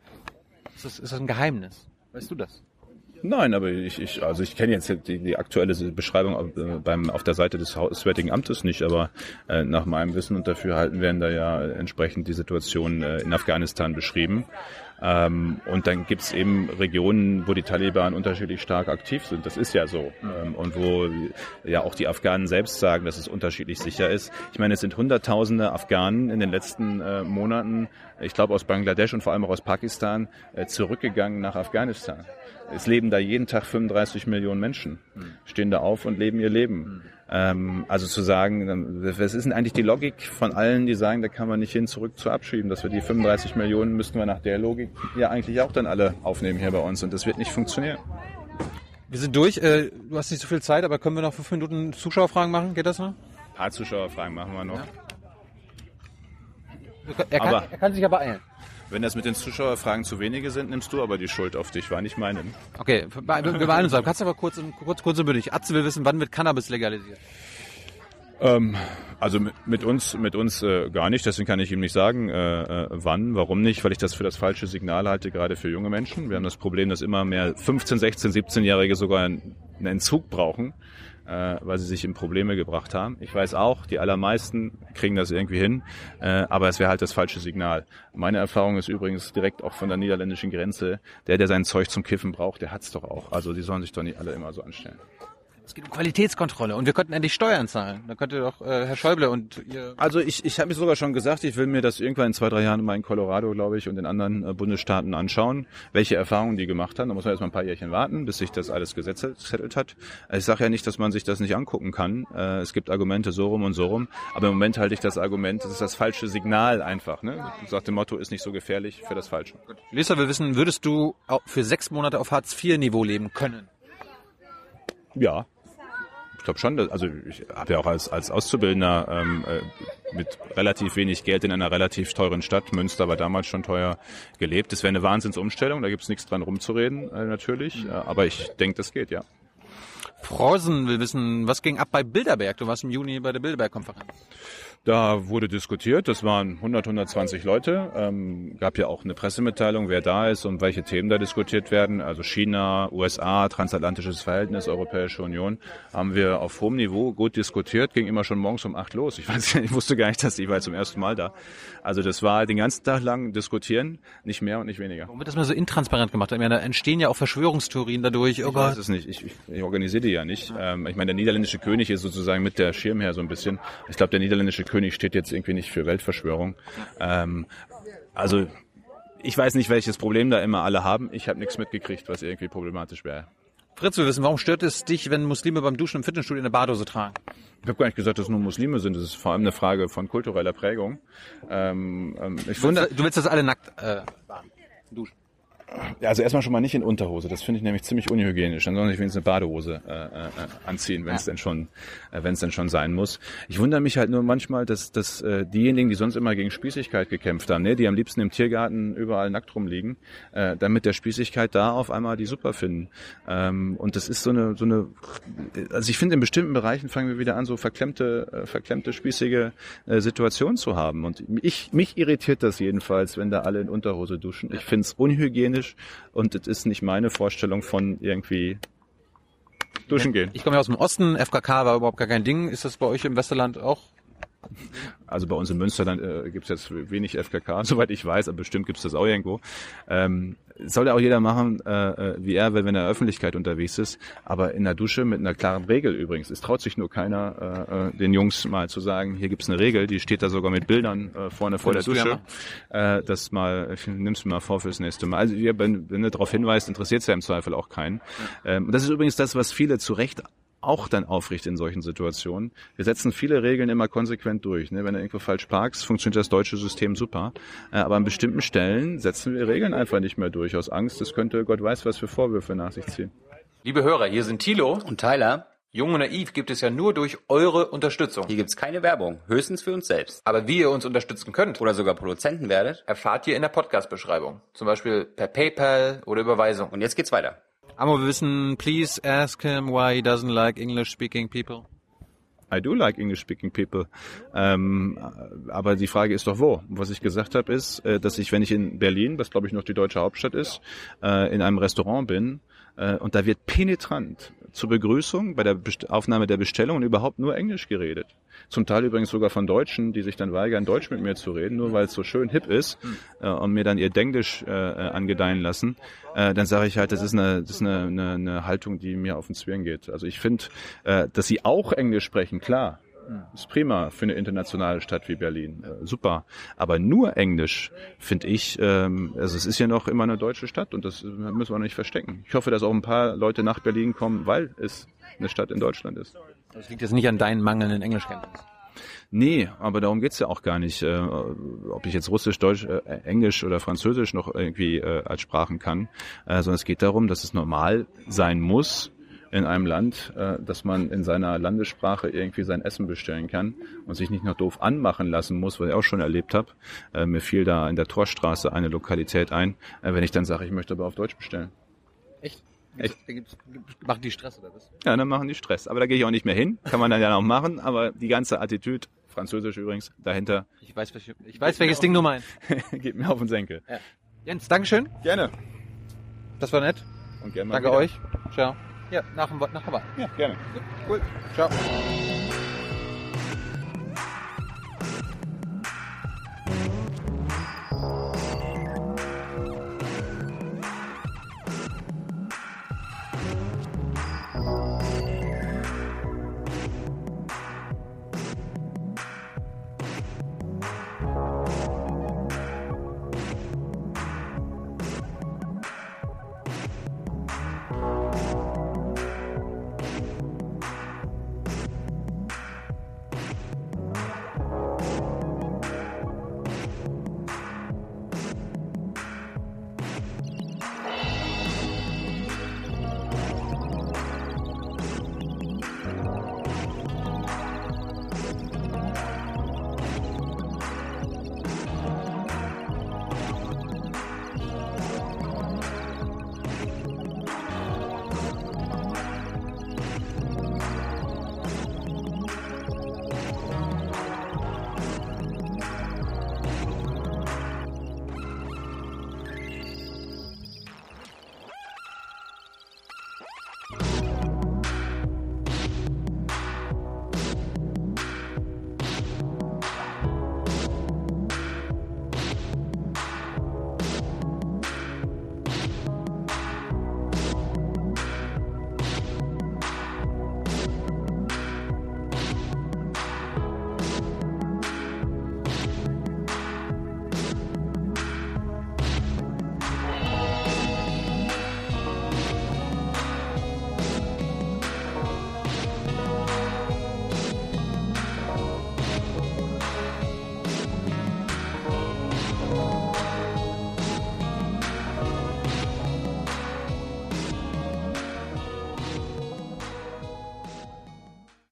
Ist das, ist das ein Geheimnis? Weißt du das? Nein, aber ich, ich also ich kenne jetzt die, die aktuelle Beschreibung auf, äh, beim, auf der Seite des Auswärtigen Amtes nicht, aber äh, nach meinem Wissen und dafür halten werden da ja entsprechend die Situation äh, in Afghanistan beschrieben. Ähm, und dann gibt's eben Regionen, wo die Taliban unterschiedlich stark aktiv sind. Das ist ja so. Ähm, und wo ja auch die Afghanen selbst sagen, dass es unterschiedlich sicher ist. Ich meine, es sind Hunderttausende Afghanen in den letzten äh, Monaten, ich glaube aus Bangladesch und vor allem auch aus Pakistan, äh, zurückgegangen nach Afghanistan. Es leben da jeden Tag 35 Millionen Menschen, stehen da auf und leben ihr Leben. Ähm, also zu sagen, was ist denn eigentlich die Logik von allen, die sagen, da kann man nicht hin zurück zu abschieben, dass wir die 35 Millionen müssten wir nach der Logik ja eigentlich auch dann alle aufnehmen hier bei uns und das wird nicht funktionieren. Wir sind durch. Äh, du hast nicht so viel Zeit, aber können wir noch fünf Minuten Zuschauerfragen machen? Geht das noch? Ein paar Zuschauerfragen machen wir noch. Ja. Er, kann, aber, er kann sich aber eilen. Wenn das mit den Zuschauerfragen zu wenige sind, nimmst du aber die Schuld auf dich, war nicht meine. Okay, wir beeilen uns. Kannst du aber kurz, kurz, kurz und bündig. Atze will wissen, wann wird Cannabis legalisiert? Ähm, also mit, mit, uns, mit uns äh, gar nicht. Deswegen kann ich ihm nicht sagen, äh, äh, wann, warum nicht, weil ich das für das falsche Signal halte, gerade für junge Menschen. Wir haben das Problem, dass immer mehr 15, 16, 17-Jährige sogar einen Entzug brauchen äh, weil sie sich in Probleme gebracht haben. Ich weiß auch, die allermeisten kriegen das irgendwie hin, äh, aber es wäre halt das falsche Signal. Meine Erfahrung ist übrigens direkt auch von der niederländischen Grenze, der, der sein Zeug zum Kiffen braucht, der hat's doch auch. Also die sollen sich doch nicht alle immer so anstellen. Es geht um Qualitätskontrolle und wir könnten endlich Steuern zahlen. Da könnte doch äh, Herr Schäuble und ihr... Also ich, ich habe mir sogar schon gesagt, ich will mir das irgendwann in zwei, drei Jahren mal in Colorado, glaube ich, und in anderen äh, Bundesstaaten anschauen, welche Erfahrungen die gemacht haben. Da muss man erstmal ein paar Jährchen warten, bis sich das alles gesettelt hat. Ich sage ja nicht, dass man sich das nicht angucken kann. Äh, es gibt Argumente so rum und so rum. Aber im Moment halte ich das Argument, das ist das falsche Signal einfach. Ne? Sagt dem Motto, ist nicht so gefährlich für das Falsche. Lisa will wissen, würdest du für sechs Monate auf Hartz-IV-Niveau leben können? Ja, glaube schon, also ich habe ja auch als, als Auszubildender ähm, äh, mit relativ wenig Geld in einer relativ teuren Stadt, Münster war damals schon teuer, gelebt. Das wäre eine Wahnsinnsumstellung, da gibt's nichts dran rumzureden äh, natürlich, äh, aber ich denke, das geht, ja. Frosen will wissen, was ging ab bei Bilderberg? Du warst im Juni bei der Bilderberg-Konferenz. Da wurde diskutiert, das waren 100, 120 Leute. Ähm, gab ja auch eine Pressemitteilung, wer da ist und welche Themen da diskutiert werden. Also China, USA, transatlantisches Verhältnis, Europäische Union. Haben wir auf hohem Niveau gut diskutiert, ging immer schon morgens um acht los. Ich, weiß, ich wusste gar nicht, dass ich war zum ersten Mal da. Also das war den ganzen Tag lang diskutieren, nicht mehr und nicht weniger. Warum wird das mal so intransparent gemacht? Ich meine, da entstehen ja auch Verschwörungstheorien dadurch. Oh ich weiß es nicht. Ich, ich, ich organisiere die ja nicht. Ähm, ich meine, der niederländische König ist sozusagen mit der Schirmherr so ein bisschen. Ich glaube, der niederländische König steht jetzt irgendwie nicht für Weltverschwörung. Ähm, also ich weiß nicht, welches Problem da immer alle haben. Ich habe nichts mitgekriegt, was irgendwie problematisch wäre. Fritz, wir wissen, warum stört es dich, wenn Muslime beim Duschen im Fitnessstudio eine Badose tragen? Ich habe gar nicht gesagt, dass nur Muslime sind. Das ist vor allem eine Frage von kultureller Prägung. Ähm, ähm, ich wundere, du willst das alle nackt äh, baden, duschen? Also erstmal schon mal nicht in Unterhose. Das finde ich nämlich ziemlich unhygienisch. Dann soll ich wenigstens eine Badehose äh, äh, anziehen, wenn es ja. denn schon, äh, wenn es denn schon sein muss. Ich wundere mich halt nur manchmal, dass, dass äh, diejenigen, die sonst immer gegen Spießigkeit gekämpft haben, ne, die am liebsten im Tiergarten überall nackt rumliegen, äh, damit der Spießigkeit da auf einmal die super finden. Ähm, und das ist so eine, so eine, also ich finde in bestimmten Bereichen fangen wir wieder an, so verklemmte, äh, verklemmte spießige äh, Situationen zu haben. Und ich, mich irritiert das jedenfalls, wenn da alle in Unterhose duschen. Ich finde es unhygienisch hygienisch und es ist nicht meine Vorstellung von irgendwie duschen gehen. Ich komme ja aus dem Osten, FKK war überhaupt gar kein Ding. Ist das bei euch im Westerland auch also bei uns in Münsterland äh, gibt es jetzt wenig FKK, soweit ich weiß, aber bestimmt gibt es das auch irgendwo. Ähm, soll ja auch jeder machen, äh, äh, wie er will, wenn er in der Öffentlichkeit unterwegs ist. Aber in der Dusche mit einer klaren Regel übrigens. Es traut sich nur keiner, äh, äh den Jungs mal zu sagen, hier gibt's eine Regel, die steht da sogar mit Bildern äh, vorne vor der Dusche. Äh, das mal, ich nimm's mir mal vor fürs nächste Mal. Also wenn, wenn du darauf hinweist, interessiert ja im Zweifel auch keinen. Ähm, das ist übrigens das, was viele zu Recht auch dann aufricht in solchen Situationen. Wir setzen viele Regeln immer konsequent durch. Ne? Wenn du irgendwo falsch parkst, funktioniert das deutsche System super. Äh, aber an bestimmten Stellen setzen wir Regeln einfach nicht mehr durch aus Angst. Das könnte Gott weiß was für Vorwürfe nach sich ziehen. Liebe Hörer, hier sind Thilo und Tyler. Jung und naiv gibt es ja nur durch eure Unterstützung. Hier gibt's keine Werbung, höchstens für uns selbst. Aber wie ihr uns unterstützen könnt oder sogar Produzenten werdet, erfahrt ihr in der Podcast-Beschreibung. Zum Beispiel per PayPal oder Überweisung. Und jetzt geht's weiter. Amo, wir wissen, please ask him why he doesn't like English speaking people. I do like English speaking people. Ähm, aber die Frage ist doch wo. Was ich gesagt habe ist, äh, dass ich, wenn ich in Berlin, was glaube ich noch die deutsche Hauptstadt ist, äh, in einem Restaurant bin äh, und da wird penetrant zur Begrüßung bei der Best Aufnahme der Bestellung überhaupt nur Englisch geredet. Zum Teil übrigens sogar von Deutschen, die sich dann weigern, Deutsch mit mir zu reden, nur weil es so schön hip ist äh, und mir dann ihr Denglisch äh, angedeihen lassen. Äh, dann sage ich halt, das ist, eine, das ist eine, eine, eine Haltung, die mir auf den Zwirn geht. Also ich finde, äh, dass sie auch Englisch sprechen, klar. Ist prima für eine internationale Stadt wie Berlin. Äh, super. Aber nur Englisch finde ich, ähm, also es ist ja noch immer eine deutsche Stadt und das müssen wir nicht verstecken. Ich hoffe, dass auch ein paar Leute nach Berlin kommen, weil es eine Stadt in Deutschland ist. Das liegt jetzt nicht an deinen mangelnden Englischkenntnissen. Nee, aber darum geht's ja auch gar nicht, äh, ob ich jetzt Russisch, Deutsch, äh, Englisch oder Französisch noch irgendwie äh, als Sprachen kann, äh, sondern es geht darum, dass es normal sein muss, in einem Land, äh, dass man in seiner Landessprache irgendwie sein Essen bestellen kann und sich nicht noch doof anmachen lassen muss, was ich auch schon erlebt habe. Äh, mir fiel da in der Torstraße eine Lokalität ein, äh, wenn ich dann sage, ich möchte aber auf Deutsch bestellen. Echt? Echt? Gibt's, machen die Stress oder was? Ja, dann machen die Stress. Aber da gehe ich auch nicht mehr hin. Kann man dann ja noch machen. Aber die ganze Attitüde, Französisch übrigens, dahinter. Ich weiß, welche, ich weiß welches Ding du meinst. Geht mir auf den Senkel. Ja. Jens, Dankeschön. Gerne. Das war nett. Und gerne mal Danke wieder. euch. Ciao. Ja, nach dem nach Hawaii. Ja, gerne. Cool. Ciao.